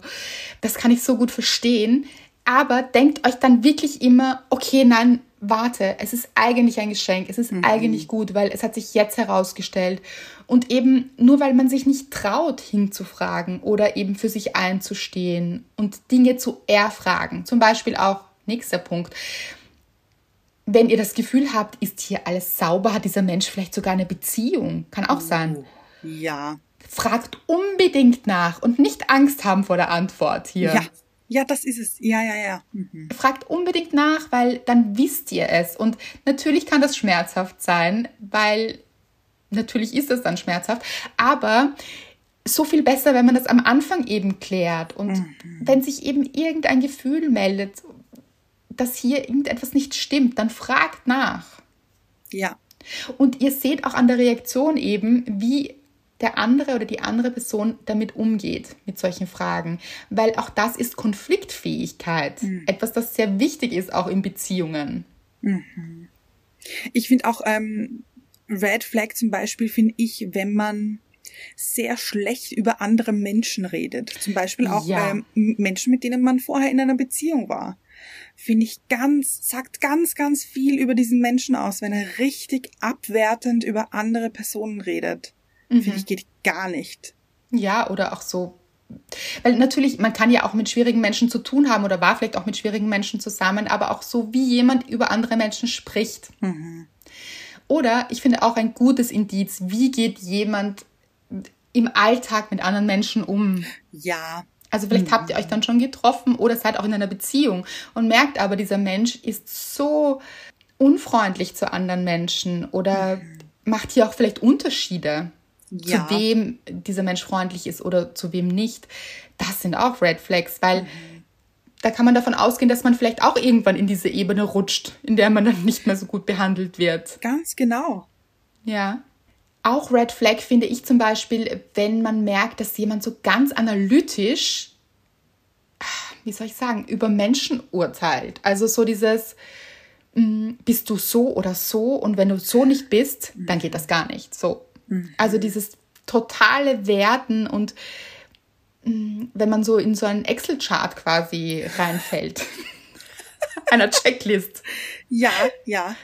das kann ich so gut verstehen. Aber denkt euch dann wirklich immer, okay, nein, warte, es ist eigentlich ein Geschenk, es ist mhm. eigentlich gut, weil es hat sich jetzt herausgestellt. Und eben nur weil man sich nicht traut, hinzufragen oder eben für sich einzustehen und Dinge zu erfragen. Zum Beispiel auch, nächster Punkt, wenn ihr das Gefühl habt, ist hier alles sauber, hat dieser Mensch vielleicht sogar eine Beziehung. Kann auch sein.
Oh, ja.
Fragt unbedingt nach und nicht Angst haben vor der Antwort hier.
Ja, ja, das ist es. Ja, ja, ja. Mhm.
Fragt unbedingt nach, weil dann wisst ihr es. Und natürlich kann das schmerzhaft sein, weil natürlich ist es dann schmerzhaft. Aber so viel besser, wenn man das am Anfang eben klärt. Und mhm. wenn sich eben irgendein Gefühl meldet, dass hier irgendetwas nicht stimmt, dann fragt nach.
Ja.
Und ihr seht auch an der Reaktion eben, wie der andere oder die andere Person damit umgeht, mit solchen Fragen. Weil auch das ist Konfliktfähigkeit. Mhm. Etwas, das sehr wichtig ist, auch in Beziehungen.
Mhm. Ich finde auch ähm, Red Flag zum Beispiel, finde ich, wenn man sehr schlecht über andere Menschen redet. Zum Beispiel auch ja. ähm, Menschen, mit denen man vorher in einer Beziehung war. Finde ich ganz, sagt ganz, ganz viel über diesen Menschen aus, wenn er richtig abwertend über andere Personen redet. Mhm. Finde ich geht gar nicht.
Ja, oder auch so. Weil natürlich, man kann ja auch mit schwierigen Menschen zu tun haben oder war vielleicht auch mit schwierigen Menschen zusammen, aber auch so, wie jemand über andere Menschen spricht. Mhm. Oder ich finde auch ein gutes Indiz, wie geht jemand im Alltag mit anderen Menschen um?
Ja.
Also vielleicht mhm. habt ihr euch dann schon getroffen oder seid auch in einer Beziehung und merkt aber, dieser Mensch ist so unfreundlich zu anderen Menschen oder mhm. macht hier auch vielleicht Unterschiede ja. zu wem dieser Mensch freundlich ist oder zu wem nicht, das sind auch Red Flags, weil mhm. da kann man davon ausgehen, dass man vielleicht auch irgendwann in diese Ebene rutscht, in der man dann nicht mehr so gut behandelt wird.
Ganz genau.
Ja. Auch Red Flag finde ich zum Beispiel, wenn man merkt, dass jemand so ganz analytisch, wie soll ich sagen, über Menschen urteilt. Also so dieses, mm, bist du so oder so und wenn du so nicht bist, dann geht das gar nicht. So, Mhm. Also dieses totale Werten und mm, wenn man so in so einen Excel-Chart quasi reinfällt. Einer Checklist.
Ja, ja.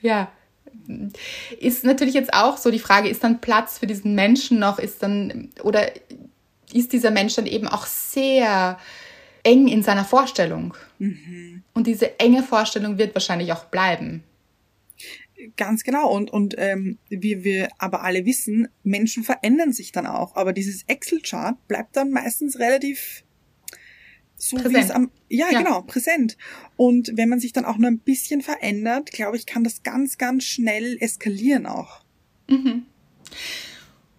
Ja. Ist natürlich jetzt auch so die Frage, ist dann Platz für diesen Menschen noch, ist dann, oder ist dieser Mensch dann eben auch sehr eng in seiner Vorstellung? Mhm. Und diese enge Vorstellung wird wahrscheinlich auch bleiben.
Ganz genau. Und, und ähm, wie wir aber alle wissen, Menschen verändern sich dann auch. Aber dieses Excel-Chart bleibt dann meistens relativ so präsent. wie es am ja, ja, genau präsent und wenn man sich dann auch nur ein bisschen verändert glaube ich kann das ganz ganz schnell eskalieren auch
mhm.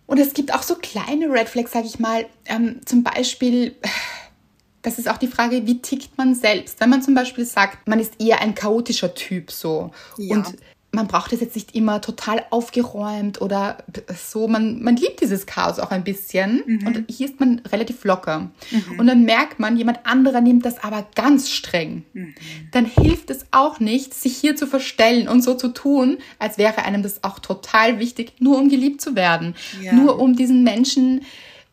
und es gibt auch so kleine Red Flags sage ich mal ähm, zum Beispiel das ist auch die Frage, wie tickt man selbst? Wenn man zum Beispiel sagt, man ist eher ein chaotischer Typ so ja. und man braucht es jetzt nicht immer total aufgeräumt oder so. Man, man liebt dieses Chaos auch ein bisschen. Mhm. Und hier ist man relativ locker. Mhm. Und dann merkt man, jemand anderer nimmt das aber ganz streng. Mhm. Dann hilft es auch nicht, sich hier zu verstellen und so zu tun, als wäre einem das auch total wichtig, nur um geliebt zu werden. Ja. Nur um diesen Menschen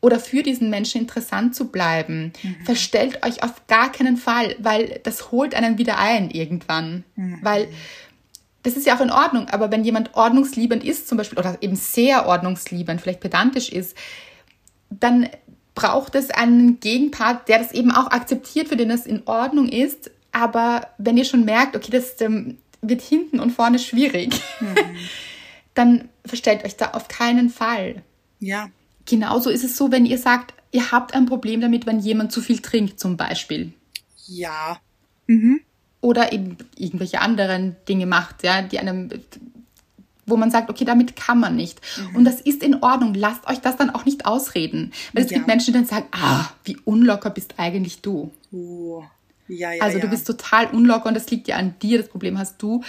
oder für diesen Menschen interessant zu bleiben. Mhm. Verstellt euch auf gar keinen Fall, weil das holt einen wieder ein irgendwann. Mhm. Weil das ist ja auch in Ordnung, aber wenn jemand ordnungsliebend ist zum Beispiel oder eben sehr ordnungsliebend, vielleicht pedantisch ist, dann braucht es einen Gegenpart, der das eben auch akzeptiert, für den das in Ordnung ist. Aber wenn ihr schon merkt, okay, das ähm, wird hinten und vorne schwierig, mhm. dann verstellt euch da auf keinen Fall.
Ja.
Genauso ist es so, wenn ihr sagt, ihr habt ein Problem damit, wenn jemand zu viel trinkt, zum Beispiel.
Ja. Mhm
oder eben irgendwelche anderen Dinge macht, ja, die einem, wo man sagt, okay, damit kann man nicht. Mhm. Und das ist in Ordnung. Lasst euch das dann auch nicht ausreden. Weil es ja. gibt Menschen, die dann sagen, ah, wie unlocker bist eigentlich du.
Oh. Ja, ja,
also du bist total unlocker und das liegt ja an dir, das Problem hast du.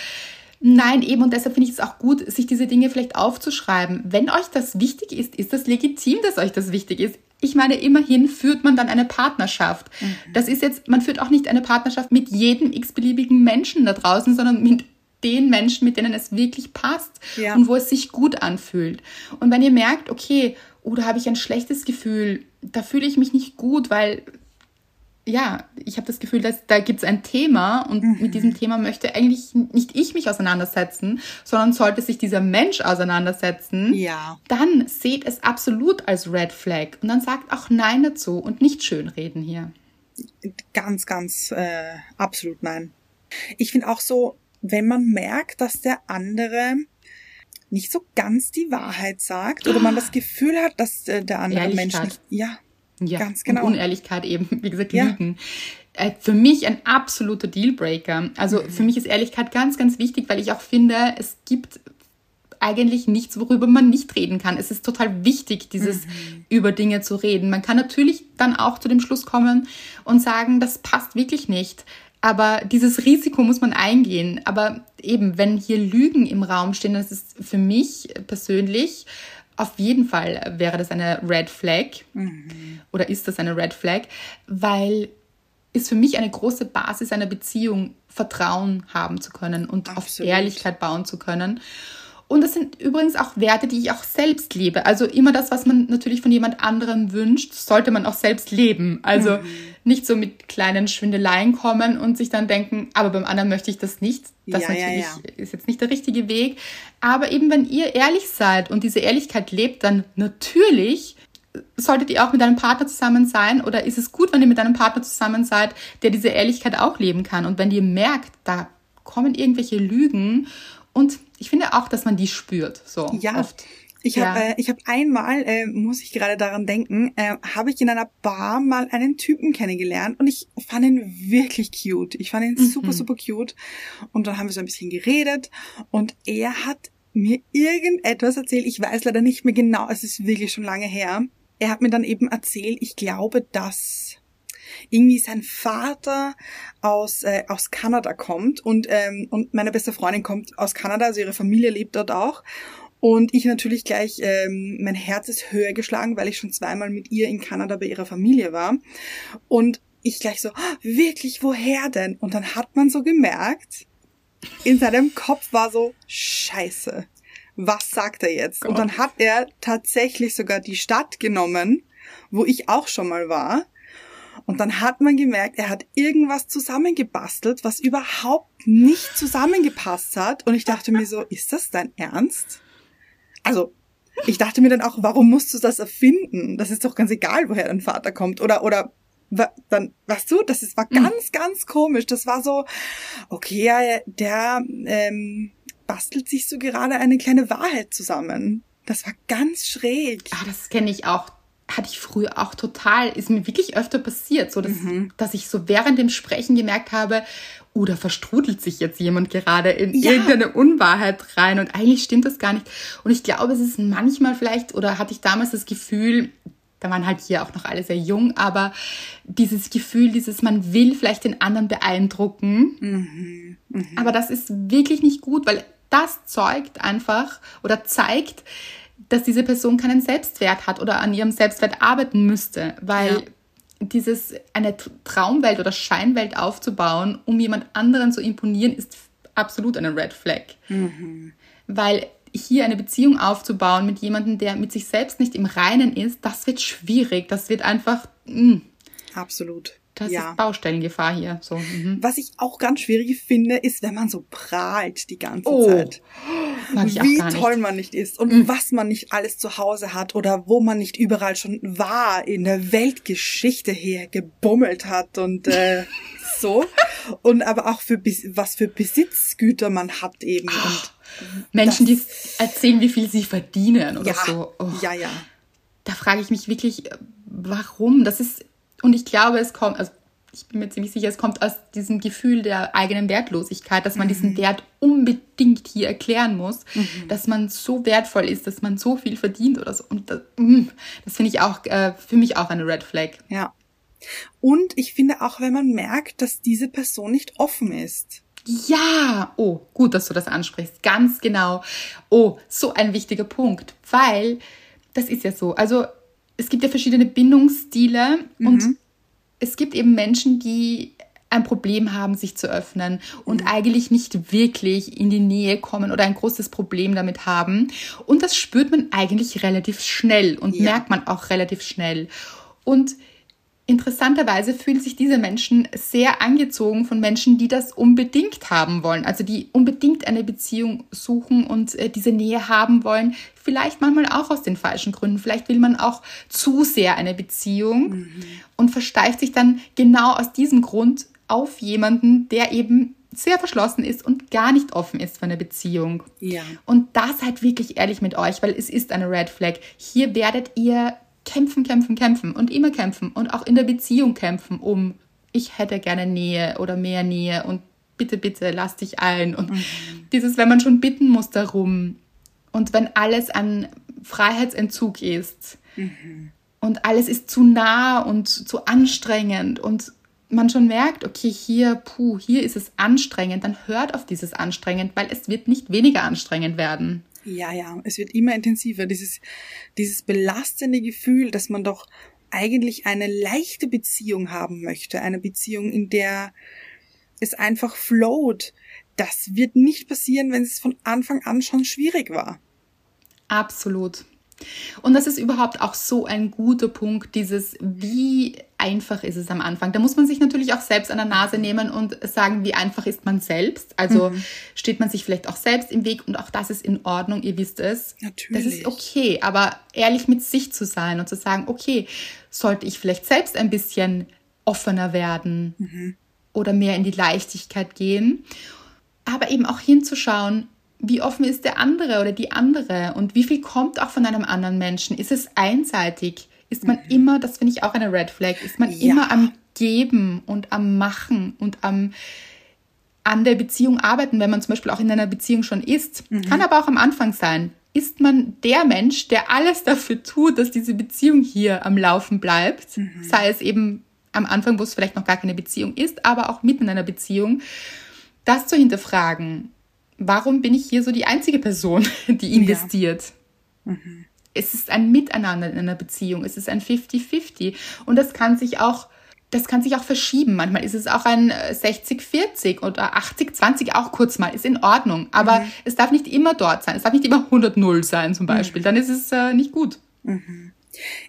Nein, eben, und deshalb finde ich es auch gut, sich diese Dinge vielleicht aufzuschreiben. Wenn euch das wichtig ist, ist das legitim, dass euch das wichtig ist. Ich meine, immerhin führt man dann eine Partnerschaft. Mhm. Das ist jetzt, man führt auch nicht eine Partnerschaft mit jedem x-beliebigen Menschen da draußen, sondern mit den Menschen, mit denen es wirklich passt ja. und wo es sich gut anfühlt. Und wenn ihr merkt, okay, oh, da habe ich ein schlechtes Gefühl, da fühle ich mich nicht gut, weil ja, ich habe das Gefühl, dass da gibt es ein Thema und mhm. mit diesem Thema möchte eigentlich nicht ich mich auseinandersetzen, sondern sollte sich dieser Mensch auseinandersetzen,
ja.
dann seht es absolut als Red Flag und dann sagt auch Nein dazu und nicht schönreden hier.
Ganz, ganz äh, absolut nein. Ich finde auch so, wenn man merkt, dass der andere nicht so ganz die Wahrheit sagt oder man das Gefühl hat, dass äh, der andere Mensch nicht, ja,
ja, ganz genau. Und Unehrlichkeit eben, wie gesagt, ja. Lügen. Äh, für mich ein absoluter Dealbreaker. Also mhm. für mich ist Ehrlichkeit ganz, ganz wichtig, weil ich auch finde, es gibt eigentlich nichts, worüber man nicht reden kann. Es ist total wichtig, dieses mhm. über Dinge zu reden. Man kann natürlich dann auch zu dem Schluss kommen und sagen, das passt wirklich nicht. Aber dieses Risiko muss man eingehen. Aber eben, wenn hier Lügen im Raum stehen, das ist für mich persönlich auf jeden Fall wäre das eine Red Flag mhm. oder ist das eine Red Flag, weil ist für mich eine große Basis einer Beziehung, Vertrauen haben zu können und Absolut. auf Ehrlichkeit bauen zu können. Und das sind übrigens auch Werte, die ich auch selbst lebe. Also immer das, was man natürlich von jemand anderem wünscht, sollte man auch selbst leben. Also mhm. nicht so mit kleinen Schwindeleien kommen und sich dann denken, aber beim anderen möchte ich das nicht. Das ja, natürlich ja, ja. ist jetzt nicht der richtige Weg. Aber eben, wenn ihr ehrlich seid und diese Ehrlichkeit lebt, dann natürlich solltet ihr auch mit einem Partner zusammen sein oder ist es gut, wenn ihr mit einem Partner zusammen seid, der diese Ehrlichkeit auch leben kann? Und wenn ihr merkt, da kommen irgendwelche Lügen und ich finde auch, dass man die spürt. So
ja. Oft. Ich habe ja. äh, ich hab einmal, äh, muss ich gerade daran denken, äh, habe ich in einer Bar mal einen Typen kennengelernt und ich fand ihn wirklich cute. Ich fand ihn mhm. super, super cute. Und dann haben wir so ein bisschen geredet und er hat mir irgendetwas erzählt. Ich weiß leider nicht mehr genau, es ist wirklich schon lange her. Er hat mir dann eben erzählt, ich glaube, dass irgendwie sein Vater aus, äh, aus Kanada kommt und, ähm, und meine beste Freundin kommt aus Kanada, also ihre Familie lebt dort auch. Und ich natürlich gleich, ähm, mein Herz ist höher geschlagen, weil ich schon zweimal mit ihr in Kanada bei ihrer Familie war. Und ich gleich so, oh, wirklich, woher denn? Und dann hat man so gemerkt, in seinem Kopf war so, scheiße, was sagt er jetzt? Gott. Und dann hat er tatsächlich sogar die Stadt genommen, wo ich auch schon mal war, und dann hat man gemerkt, er hat irgendwas zusammengebastelt, was überhaupt nicht zusammengepasst hat. Und ich dachte mir so, ist das dein Ernst? Also, ich dachte mir dann auch, warum musst du das erfinden? Das ist doch ganz egal, woher dein Vater kommt. Oder, oder, dann, weißt du, das ist, war mhm. ganz, ganz komisch. Das war so, okay, der ähm, bastelt sich so gerade eine kleine Wahrheit zusammen. Das war ganz schräg.
Ah, das kenne ich auch hatte ich früher auch total, ist mir wirklich öfter passiert, so dass, mhm. dass ich so während dem Sprechen gemerkt habe, oh, da verstrudelt sich jetzt jemand gerade in ja. irgendeine Unwahrheit rein und eigentlich stimmt das gar nicht. Und ich glaube, es ist manchmal vielleicht, oder hatte ich damals das Gefühl, da waren halt hier auch noch alle sehr jung, aber dieses Gefühl, dieses, man will vielleicht den anderen beeindrucken. Mhm. Mhm. Aber das ist wirklich nicht gut, weil das zeugt einfach oder zeigt, dass diese Person keinen Selbstwert hat oder an ihrem Selbstwert arbeiten müsste, weil ja. dieses eine Traumwelt oder Scheinwelt aufzubauen, um jemand anderen zu imponieren, ist absolut eine Red Flag. Mhm. Weil hier eine Beziehung aufzubauen mit jemandem, der mit sich selbst nicht im Reinen ist, das wird schwierig. Das wird einfach. Mh.
Mm. Absolut.
Das ja. ist Baustellengefahr hier. So.
Mhm. Was ich auch ganz schwierig finde, ist, wenn man so prahlt die ganze oh. Zeit. Wie toll man nicht ist und mhm. was man nicht alles zu Hause hat oder wo man nicht überall schon war, in der Weltgeschichte her gebummelt hat und äh, so. Und aber auch für was für Besitzgüter man hat eben. Oh. Und
Menschen, die erzählen, wie viel sie verdienen oder
ja,
so.
Oh. Ja, ja.
Da frage ich mich wirklich, warum? Das ist und ich glaube, es kommt, also ich bin mir ziemlich sicher, es kommt aus diesem Gefühl der eigenen Wertlosigkeit, dass man mhm. diesen Wert unbedingt hier erklären muss, mhm. dass man so wertvoll ist, dass man so viel verdient oder so. Und das, mm, das finde ich auch äh, für mich auch eine Red Flag.
Ja. Und ich finde auch, wenn man merkt, dass diese Person nicht offen ist.
Ja, oh, gut, dass du das ansprichst. Ganz genau. Oh, so ein wichtiger Punkt, weil das ist ja so. Also es gibt ja verschiedene Bindungsstile mhm. und es gibt eben Menschen, die ein Problem haben, sich zu öffnen und mhm. eigentlich nicht wirklich in die Nähe kommen oder ein großes Problem damit haben. Und das spürt man eigentlich relativ schnell und ja. merkt man auch relativ schnell. Und interessanterweise fühlen sich diese Menschen sehr angezogen von Menschen, die das unbedingt haben wollen, also die unbedingt eine Beziehung suchen und äh, diese Nähe haben wollen. Vielleicht manchmal auch aus den falschen Gründen. Vielleicht will man auch zu sehr eine Beziehung mhm. und versteift sich dann genau aus diesem Grund auf jemanden, der eben sehr verschlossen ist und gar nicht offen ist für eine Beziehung.
Ja.
Und da seid wirklich ehrlich mit euch, weil es ist eine Red Flag. Hier werdet ihr kämpfen, kämpfen, kämpfen und immer kämpfen und auch in der Beziehung kämpfen, um ich hätte gerne Nähe oder mehr Nähe und bitte, bitte, lass dich ein. Und mhm. dieses, wenn man schon bitten muss darum und wenn alles an Freiheitsentzug ist mhm. und alles ist zu nah und zu anstrengend und man schon merkt, okay, hier, puh, hier ist es anstrengend, dann hört auf dieses anstrengend, weil es wird nicht weniger anstrengend werden.
Ja, ja, es wird immer intensiver. Dieses, dieses belastende Gefühl, dass man doch eigentlich eine leichte Beziehung haben möchte, eine Beziehung, in der es einfach float. Das wird nicht passieren, wenn es von Anfang an schon schwierig war.
Absolut. Und das ist überhaupt auch so ein guter Punkt, dieses, wie einfach ist es am Anfang. Da muss man sich natürlich auch selbst an der Nase nehmen und sagen, wie einfach ist man selbst. Also mhm. steht man sich vielleicht auch selbst im Weg und auch das ist in Ordnung, ihr wisst es.
Natürlich.
Das ist okay, aber ehrlich mit sich zu sein und zu sagen, okay, sollte ich vielleicht selbst ein bisschen offener werden mhm. oder mehr in die Leichtigkeit gehen. Aber eben auch hinzuschauen, wie offen ist der andere oder die andere und wie viel kommt auch von einem anderen Menschen? Ist es einseitig? Ist man mhm. immer, das finde ich auch eine Red Flag, ist man ja. immer am Geben und am Machen und am an der Beziehung arbeiten, wenn man zum Beispiel auch in einer Beziehung schon ist. Mhm. Kann aber auch am Anfang sein. Ist man der Mensch, der alles dafür tut, dass diese Beziehung hier am Laufen bleibt? Mhm. Sei es eben am Anfang, wo es vielleicht noch gar keine Beziehung ist, aber auch mitten in einer Beziehung. Das zu hinterfragen warum bin ich hier so die einzige Person, die investiert? Ja. Mhm. Es ist ein Miteinander in einer Beziehung. Es ist ein 50-50. Und das kann sich auch, das kann sich auch verschieben. Manchmal ist es auch ein 60-40 äh, oder 80-20 auch kurz mal. Ist in Ordnung. Aber mhm. es darf nicht immer dort sein. Es darf nicht immer 100-0 sein zum Beispiel. Mhm. Dann ist es äh, nicht gut.
Mhm.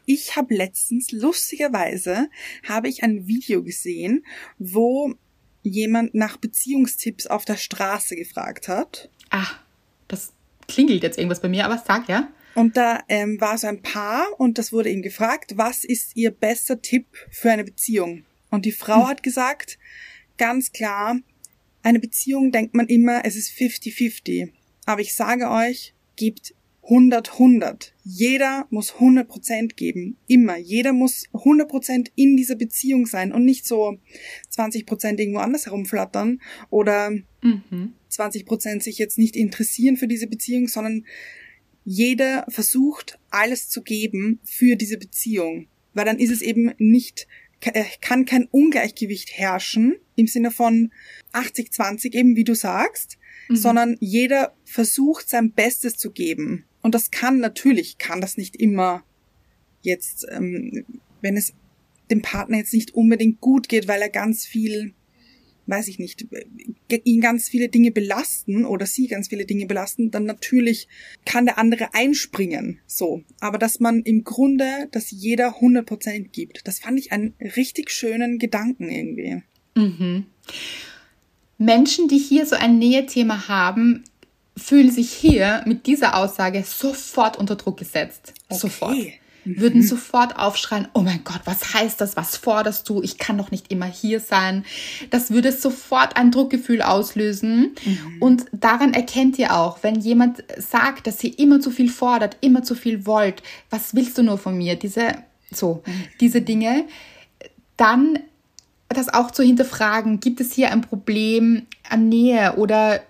Ich habe letztens, lustigerweise, habe ich ein Video gesehen, wo jemand nach Beziehungstipps auf der Straße gefragt hat.
Ah, das klingelt jetzt irgendwas bei mir, aber sag ja.
Und da ähm, war so ein Paar und das wurde ihm gefragt, was ist ihr bester Tipp für eine Beziehung? Und die Frau hm. hat gesagt, ganz klar, eine Beziehung denkt man immer, es ist 50-50. Aber ich sage euch, gibt 100, 100. Jeder muss 100 Prozent geben. Immer. Jeder muss 100 Prozent in dieser Beziehung sein und nicht so 20 Prozent irgendwo anders herumflattern oder mhm. 20 Prozent sich jetzt nicht interessieren für diese Beziehung, sondern jeder versucht, alles zu geben für diese Beziehung. Weil dann ist es eben nicht, äh, kann kein Ungleichgewicht herrschen im Sinne von 80, 20 eben, wie du sagst, mhm. sondern jeder versucht sein Bestes zu geben. Und das kann natürlich, kann das nicht immer jetzt, ähm, wenn es dem Partner jetzt nicht unbedingt gut geht, weil er ganz viel, weiß ich nicht, ihn ganz viele Dinge belasten oder sie ganz viele Dinge belasten, dann natürlich kann der andere einspringen, so. Aber dass man im Grunde, dass jeder 100% gibt, das fand ich einen richtig schönen Gedanken irgendwie.
Mhm. Menschen, die hier so ein Nähethema haben, fühlen sich hier mit dieser Aussage sofort unter Druck gesetzt. Okay. Sofort. Mhm. Würden sofort aufschreien, oh mein Gott, was heißt das? Was forderst du? Ich kann doch nicht immer hier sein. Das würde sofort ein Druckgefühl auslösen. Mhm. Und daran erkennt ihr auch, wenn jemand sagt, dass ihr immer zu viel fordert, immer zu viel wollt, was willst du nur von mir? Diese, so, mhm. diese Dinge, dann das auch zu hinterfragen, gibt es hier ein Problem an Nähe oder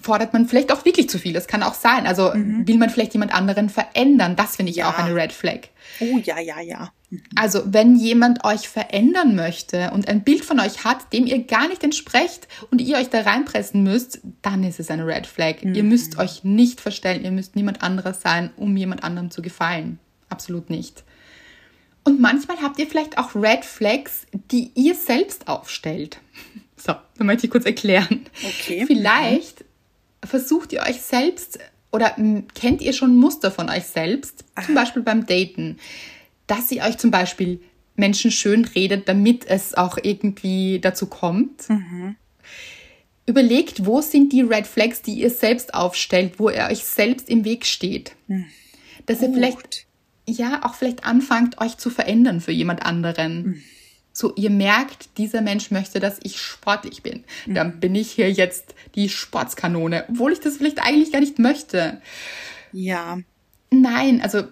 fordert man vielleicht auch wirklich zu viel. Das kann auch sein. Also mhm. will man vielleicht jemand anderen verändern. Das finde ich ja. auch eine Red Flag.
Oh ja, ja, ja.
Mhm. Also wenn jemand euch verändern möchte und ein Bild von euch hat, dem ihr gar nicht entsprecht und ihr euch da reinpressen müsst, dann ist es eine Red Flag. Mhm. Ihr müsst euch nicht verstellen. Ihr müsst niemand anderes sein, um jemand anderem zu gefallen. Absolut nicht. Und manchmal habt ihr vielleicht auch Red Flags, die ihr selbst aufstellt. So, dann möchte ich kurz erklären.
Okay.
Vielleicht versucht ihr euch selbst oder kennt ihr schon Muster von euch selbst, Ach. zum Beispiel beim Daten, dass ihr euch zum Beispiel Menschen schön redet, damit es auch irgendwie dazu kommt.
Mhm.
Überlegt, wo sind die Red Flags, die ihr selbst aufstellt, wo ihr euch selbst im Weg steht. Dass ihr
Gut.
vielleicht, ja, auch vielleicht anfangt, euch zu verändern für jemand anderen. So, ihr merkt, dieser Mensch möchte, dass ich sportlich bin. Dann bin ich hier jetzt die Sportskanone, obwohl ich das vielleicht eigentlich gar nicht möchte.
Ja,
Nein, also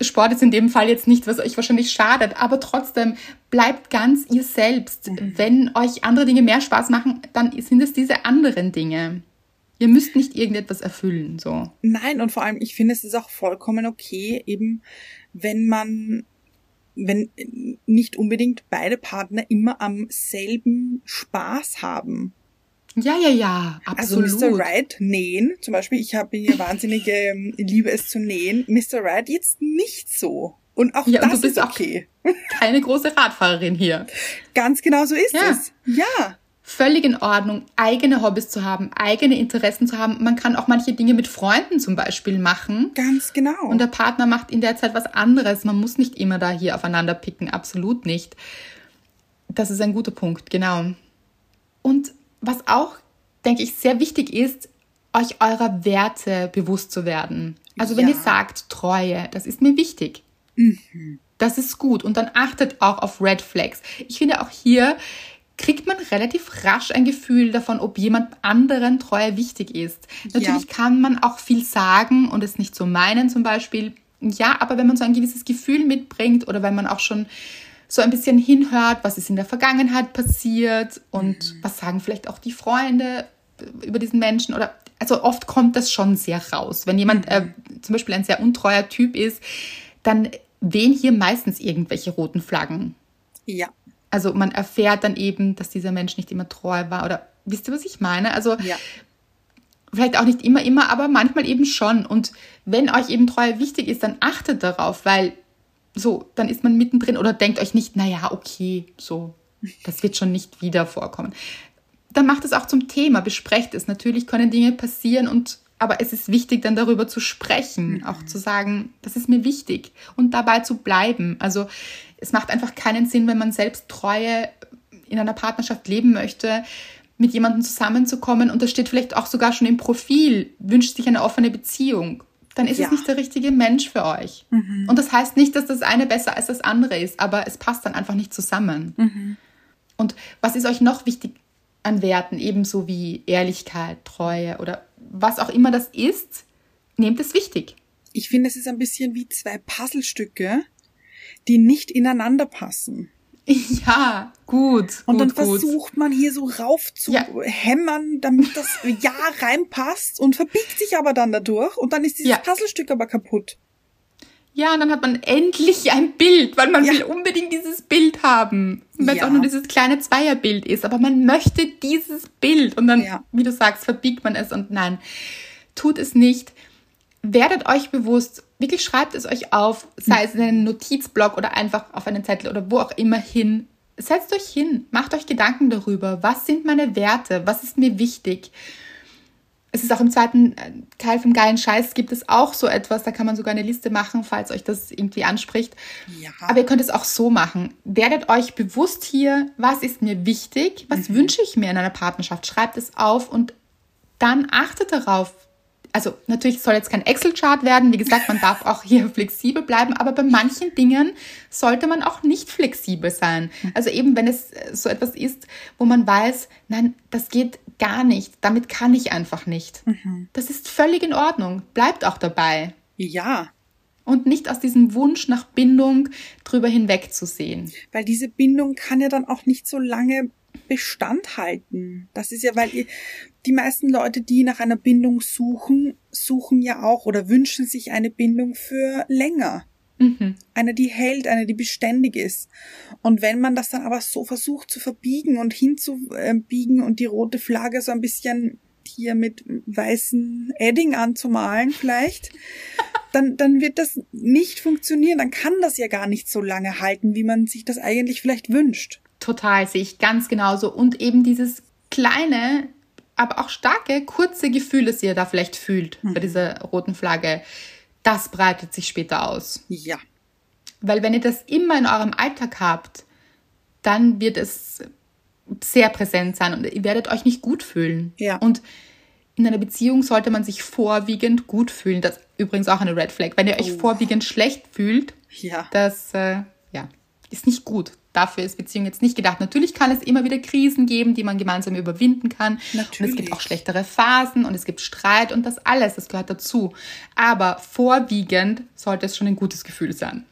Sport ist in dem Fall jetzt nichts, was euch wahrscheinlich schadet, aber trotzdem bleibt ganz ihr selbst. Wenn euch andere Dinge mehr Spaß machen, dann sind es diese anderen Dinge. Ihr müsst nicht irgendetwas erfüllen, so.
Nein, und vor allem, ich finde, es ist auch vollkommen okay, eben, wenn man, wenn nicht unbedingt beide Partner immer am selben Spaß haben.
Ja, ja, ja,
Also
absolut.
Mr. Right nähen, zum Beispiel, ich habe hier wahnsinnige ähm, Liebe es zu nähen. Mr. Right jetzt nicht so. Und auch
Ja, und
das
du bist
ist
auch-
okay.
Keine große Radfahrerin hier.
Ganz genau so ist
Ja.
es. Ja.
Völlig in Ordnung, eigene Hobbys zu haben, eigene Interessen zu haben. Man kann auch manche Dinge mit Freunden zum Beispiel machen.
Ganz genau.
Und der Partner macht in der Zeit was anderes. Man muss nicht immer da hier aufeinander picken, absolut nicht. Das ist ein guter Punkt, genau. Und was auch, denke ich, sehr wichtig ist, euch eurer Werte bewusst zu werden. Also wenn
Ja.
ihr sagt, Treue, das ist mir wichtig. Das ist gut. Und dann achtet auch auf Red Flags. Ich finde auch hier kriegt man relativ rasch ein Gefühl davon, ob jemand anderen Treue wichtig ist. Natürlich
Ja.
kann man auch viel sagen und es nicht so meinen zum Beispiel. Ja, aber wenn man so ein gewisses Gefühl mitbringt oder wenn man auch schon so ein bisschen hinhört, was ist in der Vergangenheit passiert und was sagen vielleicht auch die Freunde über diesen Menschen oder also oft kommt das schon sehr raus. Wenn jemand äh, zum Beispiel ein sehr untreuer Typ ist, dann wehen hier meistens irgendwelche roten Flaggen.
ja.
Also man erfährt dann eben, dass dieser Mensch nicht immer treu war oder wisst ihr, was ich meine? Also
Ja.
vielleicht auch nicht immer, immer, aber manchmal eben schon. Und wenn euch eben Treue wichtig ist, dann achtet darauf, weil so, dann ist man mittendrin oder denkt euch nicht, naja, okay, so, das wird schon nicht wieder vorkommen. Dann macht es auch zum Thema, besprecht es. Natürlich können Dinge passieren und aber es ist wichtig, dann darüber zu sprechen, auch zu sagen, das ist mir wichtig und dabei zu bleiben. Also es macht einfach keinen Sinn, wenn man selbst Treue in einer Partnerschaft leben möchte, mit jemandem zusammenzukommen und das steht vielleicht auch sogar schon im Profil, wünscht sich eine offene Beziehung. Dann ist
Ja.
es nicht der richtige Mensch für euch. Und das heißt nicht, dass das eine besser als das andere ist, aber es passt dann einfach nicht zusammen. Und was ist euch noch wichtig an Werten, ebenso wie Ehrlichkeit, Treue oder was auch immer das ist? Nehmt es wichtig.
Ich finde, es ist ein bisschen wie zwei Puzzlestücke, die nicht ineinander passen.
Ja, gut.
Und
gut,
dann
gut.
versucht man hier so rauf zu
Ja.
hämmern, damit das Ja reinpasst und verbiegt sich aber dann dadurch und dann ist dieses
Ja.
Puzzlestück aber kaputt.
Ja, und dann hat man endlich ein Bild, weil man
Ja.
will unbedingt dieses Bild haben. Wenn es
Ja.
auch nur dieses kleine Zweierbild ist. Aber man möchte dieses Bild. Und dann,
Ja.
wie du sagst, verbiegt man es. Und nein, tut es nicht. Werdet euch bewusst, wirklich schreibt es euch auf, sei es in einen Notizblock oder einfach auf einen Zettel oder wo auch immer hin. Setzt euch hin, macht euch Gedanken darüber. Was sind meine Werte? Was ist mir wichtig? Es ist auch im zweiten äh, Teil vom geilen Scheiß gibt es auch so etwas, da kann man sogar eine Liste machen, falls euch das irgendwie anspricht.
Ja.
Aber ihr könnt es auch so machen. Werdet euch bewusst hier, was ist mir wichtig, was wünsche ich mir in einer Partnerschaft. Schreibt es auf und dann achtet darauf. Also natürlich soll jetzt kein Excel-Chart werden. Wie gesagt, man darf auch hier flexibel bleiben, aber bei manchen Dingen sollte man auch nicht flexibel sein. Also eben, wenn es äh, so etwas ist, wo man weiß, nein, das geht gar nicht, damit kann ich einfach nicht. Das ist völlig in Ordnung. Bleibt auch dabei
Ja.
und nicht aus diesem Wunsch nach Bindung drüber hinwegzusehen.
Weil diese Bindung kann ja dann auch nicht so lange Bestand halten. Das ist ja, weil die meisten Leute, die nach einer Bindung suchen, suchen ja auch oder wünschen sich eine Bindung für länger.
Mhm.
Eine, die hält, eine, die beständig ist. Und wenn man das dann aber so versucht zu verbiegen und hinzubiegen und die rote Flagge so ein bisschen hier mit weißen Edding anzumalen vielleicht, dann, dann wird das nicht funktionieren. Dann kann das ja gar nicht so lange halten, wie man sich das eigentlich vielleicht wünscht.
Total, sehe ich ganz genauso. Und eben dieses kleine, aber auch starke, kurze Gefühl, das ihr da vielleicht fühlt bei dieser roten Flagge, das breitet sich später aus.
Ja.
Weil wenn ihr das immer in eurem Alltag habt, dann wird es sehr präsent sein und ihr werdet euch nicht gut fühlen.
Ja.
Und in einer Beziehung sollte man sich vorwiegend gut fühlen. Das ist übrigens auch eine Red Flag. Wenn ihr euch
Oh.
vorwiegend schlecht fühlt,
Ja.
das äh, ja, ist nicht gut. Dafür ist Beziehung jetzt nicht gedacht. Natürlich kann es immer wieder Krisen geben, die man gemeinsam überwinden kann. Und es
Natürlich.
gibt auch schlechtere Phasen und es gibt Streit und das alles, das gehört dazu. Aber vorwiegend sollte es schon ein gutes Gefühl sein.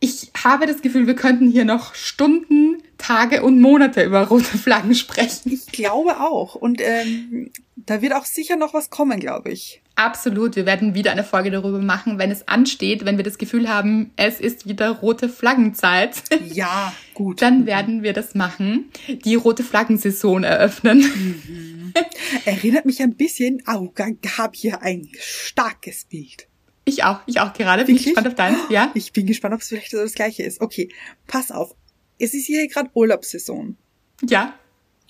Ich habe das Gefühl, wir könnten hier noch Stunden, Tage und Monate über rote Flaggen sprechen.
Ich glaube auch. Und ähm, da wird auch sicher noch was kommen, glaube ich.
Absolut, wir werden wieder eine Folge darüber machen, wenn es ansteht, wenn wir das Gefühl haben, es ist wieder rote Flaggenzeit.
Ja, gut.
Dann werden wir das machen, die rote Flaggensaison eröffnen.
Erinnert mich ein bisschen, au, ich habe hier ein starkes Bild.
Ich auch, ich auch gerade. Bin ich
Wirklich?
gespannt auf deins, ja?
Ich bin gespannt, ob es vielleicht so das gleiche ist. Okay, pass auf. Es ist hier gerade Urlaubssaison.
Ja.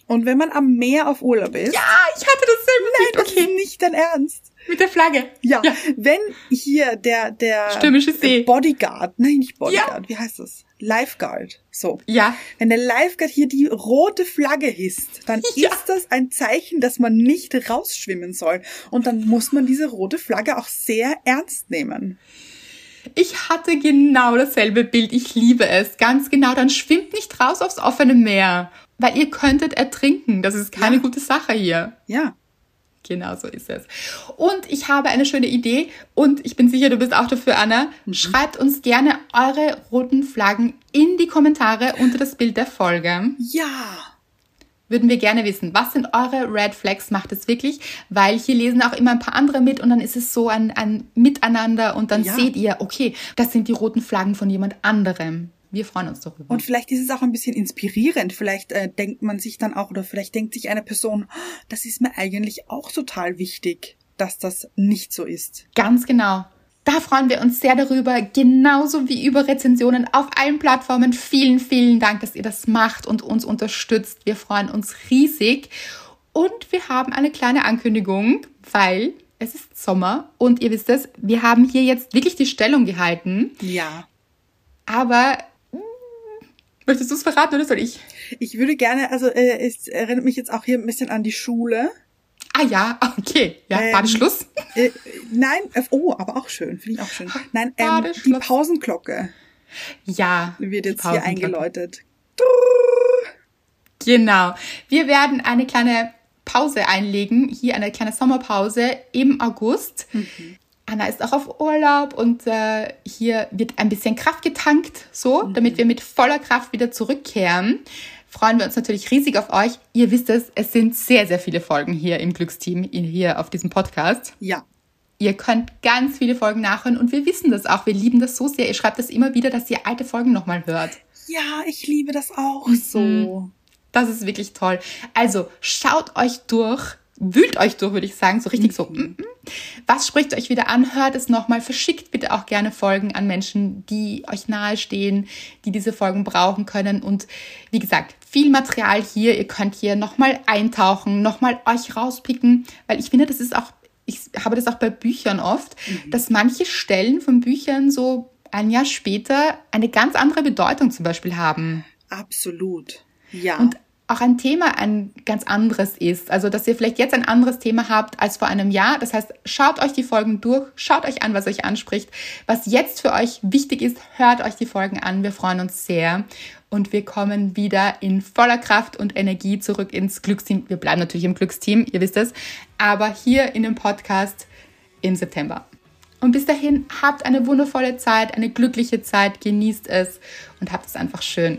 Und wenn man am Meer auf Urlaub ist,
Ja, ich hatte dasselbe Bild.
das ist
Okay,
nicht dein Ernst.
mit der Flagge.
Ja, wenn hier der der
Stürmische See.
Bodyguard, nein, nicht Bodyguard, wie heißt das? Lifeguard. So.
Ja,
Wenn der Lifeguard hier die rote Flagge hisst, dann
Ja.
ist das ein Zeichen, dass man nicht rausschwimmen soll. Und dann muss man diese rote Flagge auch sehr ernst nehmen.
ich hatte genau dasselbe Bild. Ich liebe es. Ganz genau. Dann schwimmt nicht raus aufs offene Meer. Weil ihr könntet ertrinken. Das ist keine
Ja.
gute Sache hier.
Ja.
Genau so ist es. Und ich habe eine schöne Idee und ich bin sicher, du bist auch dafür, Anna.
Mhm.
Schreibt uns gerne eure roten Flaggen in die Kommentare unter das Bild der Folge.
Ja.
Würden wir gerne wissen, was sind eure Red Flags? Macht es wirklich? Weil hier lesen auch immer ein paar andere mit und dann ist es so ein, ein Miteinander und dann
Ja.
seht ihr, okay, das sind die roten Flaggen von jemand anderem. Wir freuen uns darüber.
Und vielleicht ist es auch ein bisschen inspirierend. Vielleicht äh, denkt man sich dann auch, oder vielleicht denkt sich eine Person, "Oh, das ist mir eigentlich auch total wichtig, dass das nicht so ist.
Ganz genau. Da freuen wir uns sehr darüber, genauso wie über Rezensionen auf allen Plattformen. Vielen, vielen Dank, dass ihr das macht und uns unterstützt. Wir freuen uns riesig. Und wir haben eine kleine Ankündigung, weil es ist Sommer und ihr wisst es, wir haben hier jetzt wirklich die Stellung gehalten.
Ja.
Aber möchtest du es verraten oder soll ich?
Ich würde gerne, also äh, es erinnert mich jetzt auch hier ein bisschen an die Schule.
Ah ja, okay. Ja,
Ähm,
Badeschluss.
Äh, nein, äh, oh, aber auch schön, finde ich auch schön. Nein, ähm, die. Pausenglocke
Ja.
wird jetzt hier eingeläutet.
Genau. Wir werden eine kleine Pause einlegen, hier eine kleine Sommerpause im August. Anna ist auch auf Urlaub und äh, hier wird ein bisschen Kraft getankt, so, damit wir mit voller Kraft wieder zurückkehren. Freuen wir uns natürlich riesig auf euch. Ihr wisst es, es sind sehr, sehr viele Folgen hier im Glücksteam, hier auf diesem Podcast.
Ja.
Ihr könnt ganz viele Folgen nachhören und wir wissen das auch. Wir lieben das so sehr. Ihr schreibt das immer wieder, dass ihr alte Folgen nochmal hört.
Ja, ich liebe das auch
Mhm.
so.
Das ist wirklich toll. Also schaut euch durch, wühlt euch durch, würde ich sagen, so richtig so. mm, mm. Was spricht euch wieder an? Hört es nochmal. Verschickt bitte auch gerne Folgen an Menschen, die euch nahestehen, die diese Folgen brauchen können. Und wie gesagt, viel Material hier. Ihr könnt hier nochmal eintauchen, nochmal euch rauspicken, weil ich finde, das ist auch, ich habe das auch bei Büchern oft, dass manche Stellen von Büchern so ein Jahr später eine ganz andere Bedeutung zum Beispiel haben
Absolut. Ja.
und auch ein Thema ein ganz anderes ist. Also, dass ihr vielleicht jetzt ein anderes Thema habt als vor einem Jahr. Das heißt, schaut euch die Folgen durch, schaut euch an, was euch anspricht. Was jetzt für euch wichtig ist, hört euch die Folgen an. Wir freuen uns sehr. Und wir kommen wieder in voller Kraft und Energie zurück ins Glücksteam. Wir bleiben natürlich im Glücksteam, ihr wisst es. Aber hier in dem Podcast im September. Und bis dahin habt eine wundervolle Zeit, eine glückliche Zeit, genießt es und habt es einfach schön.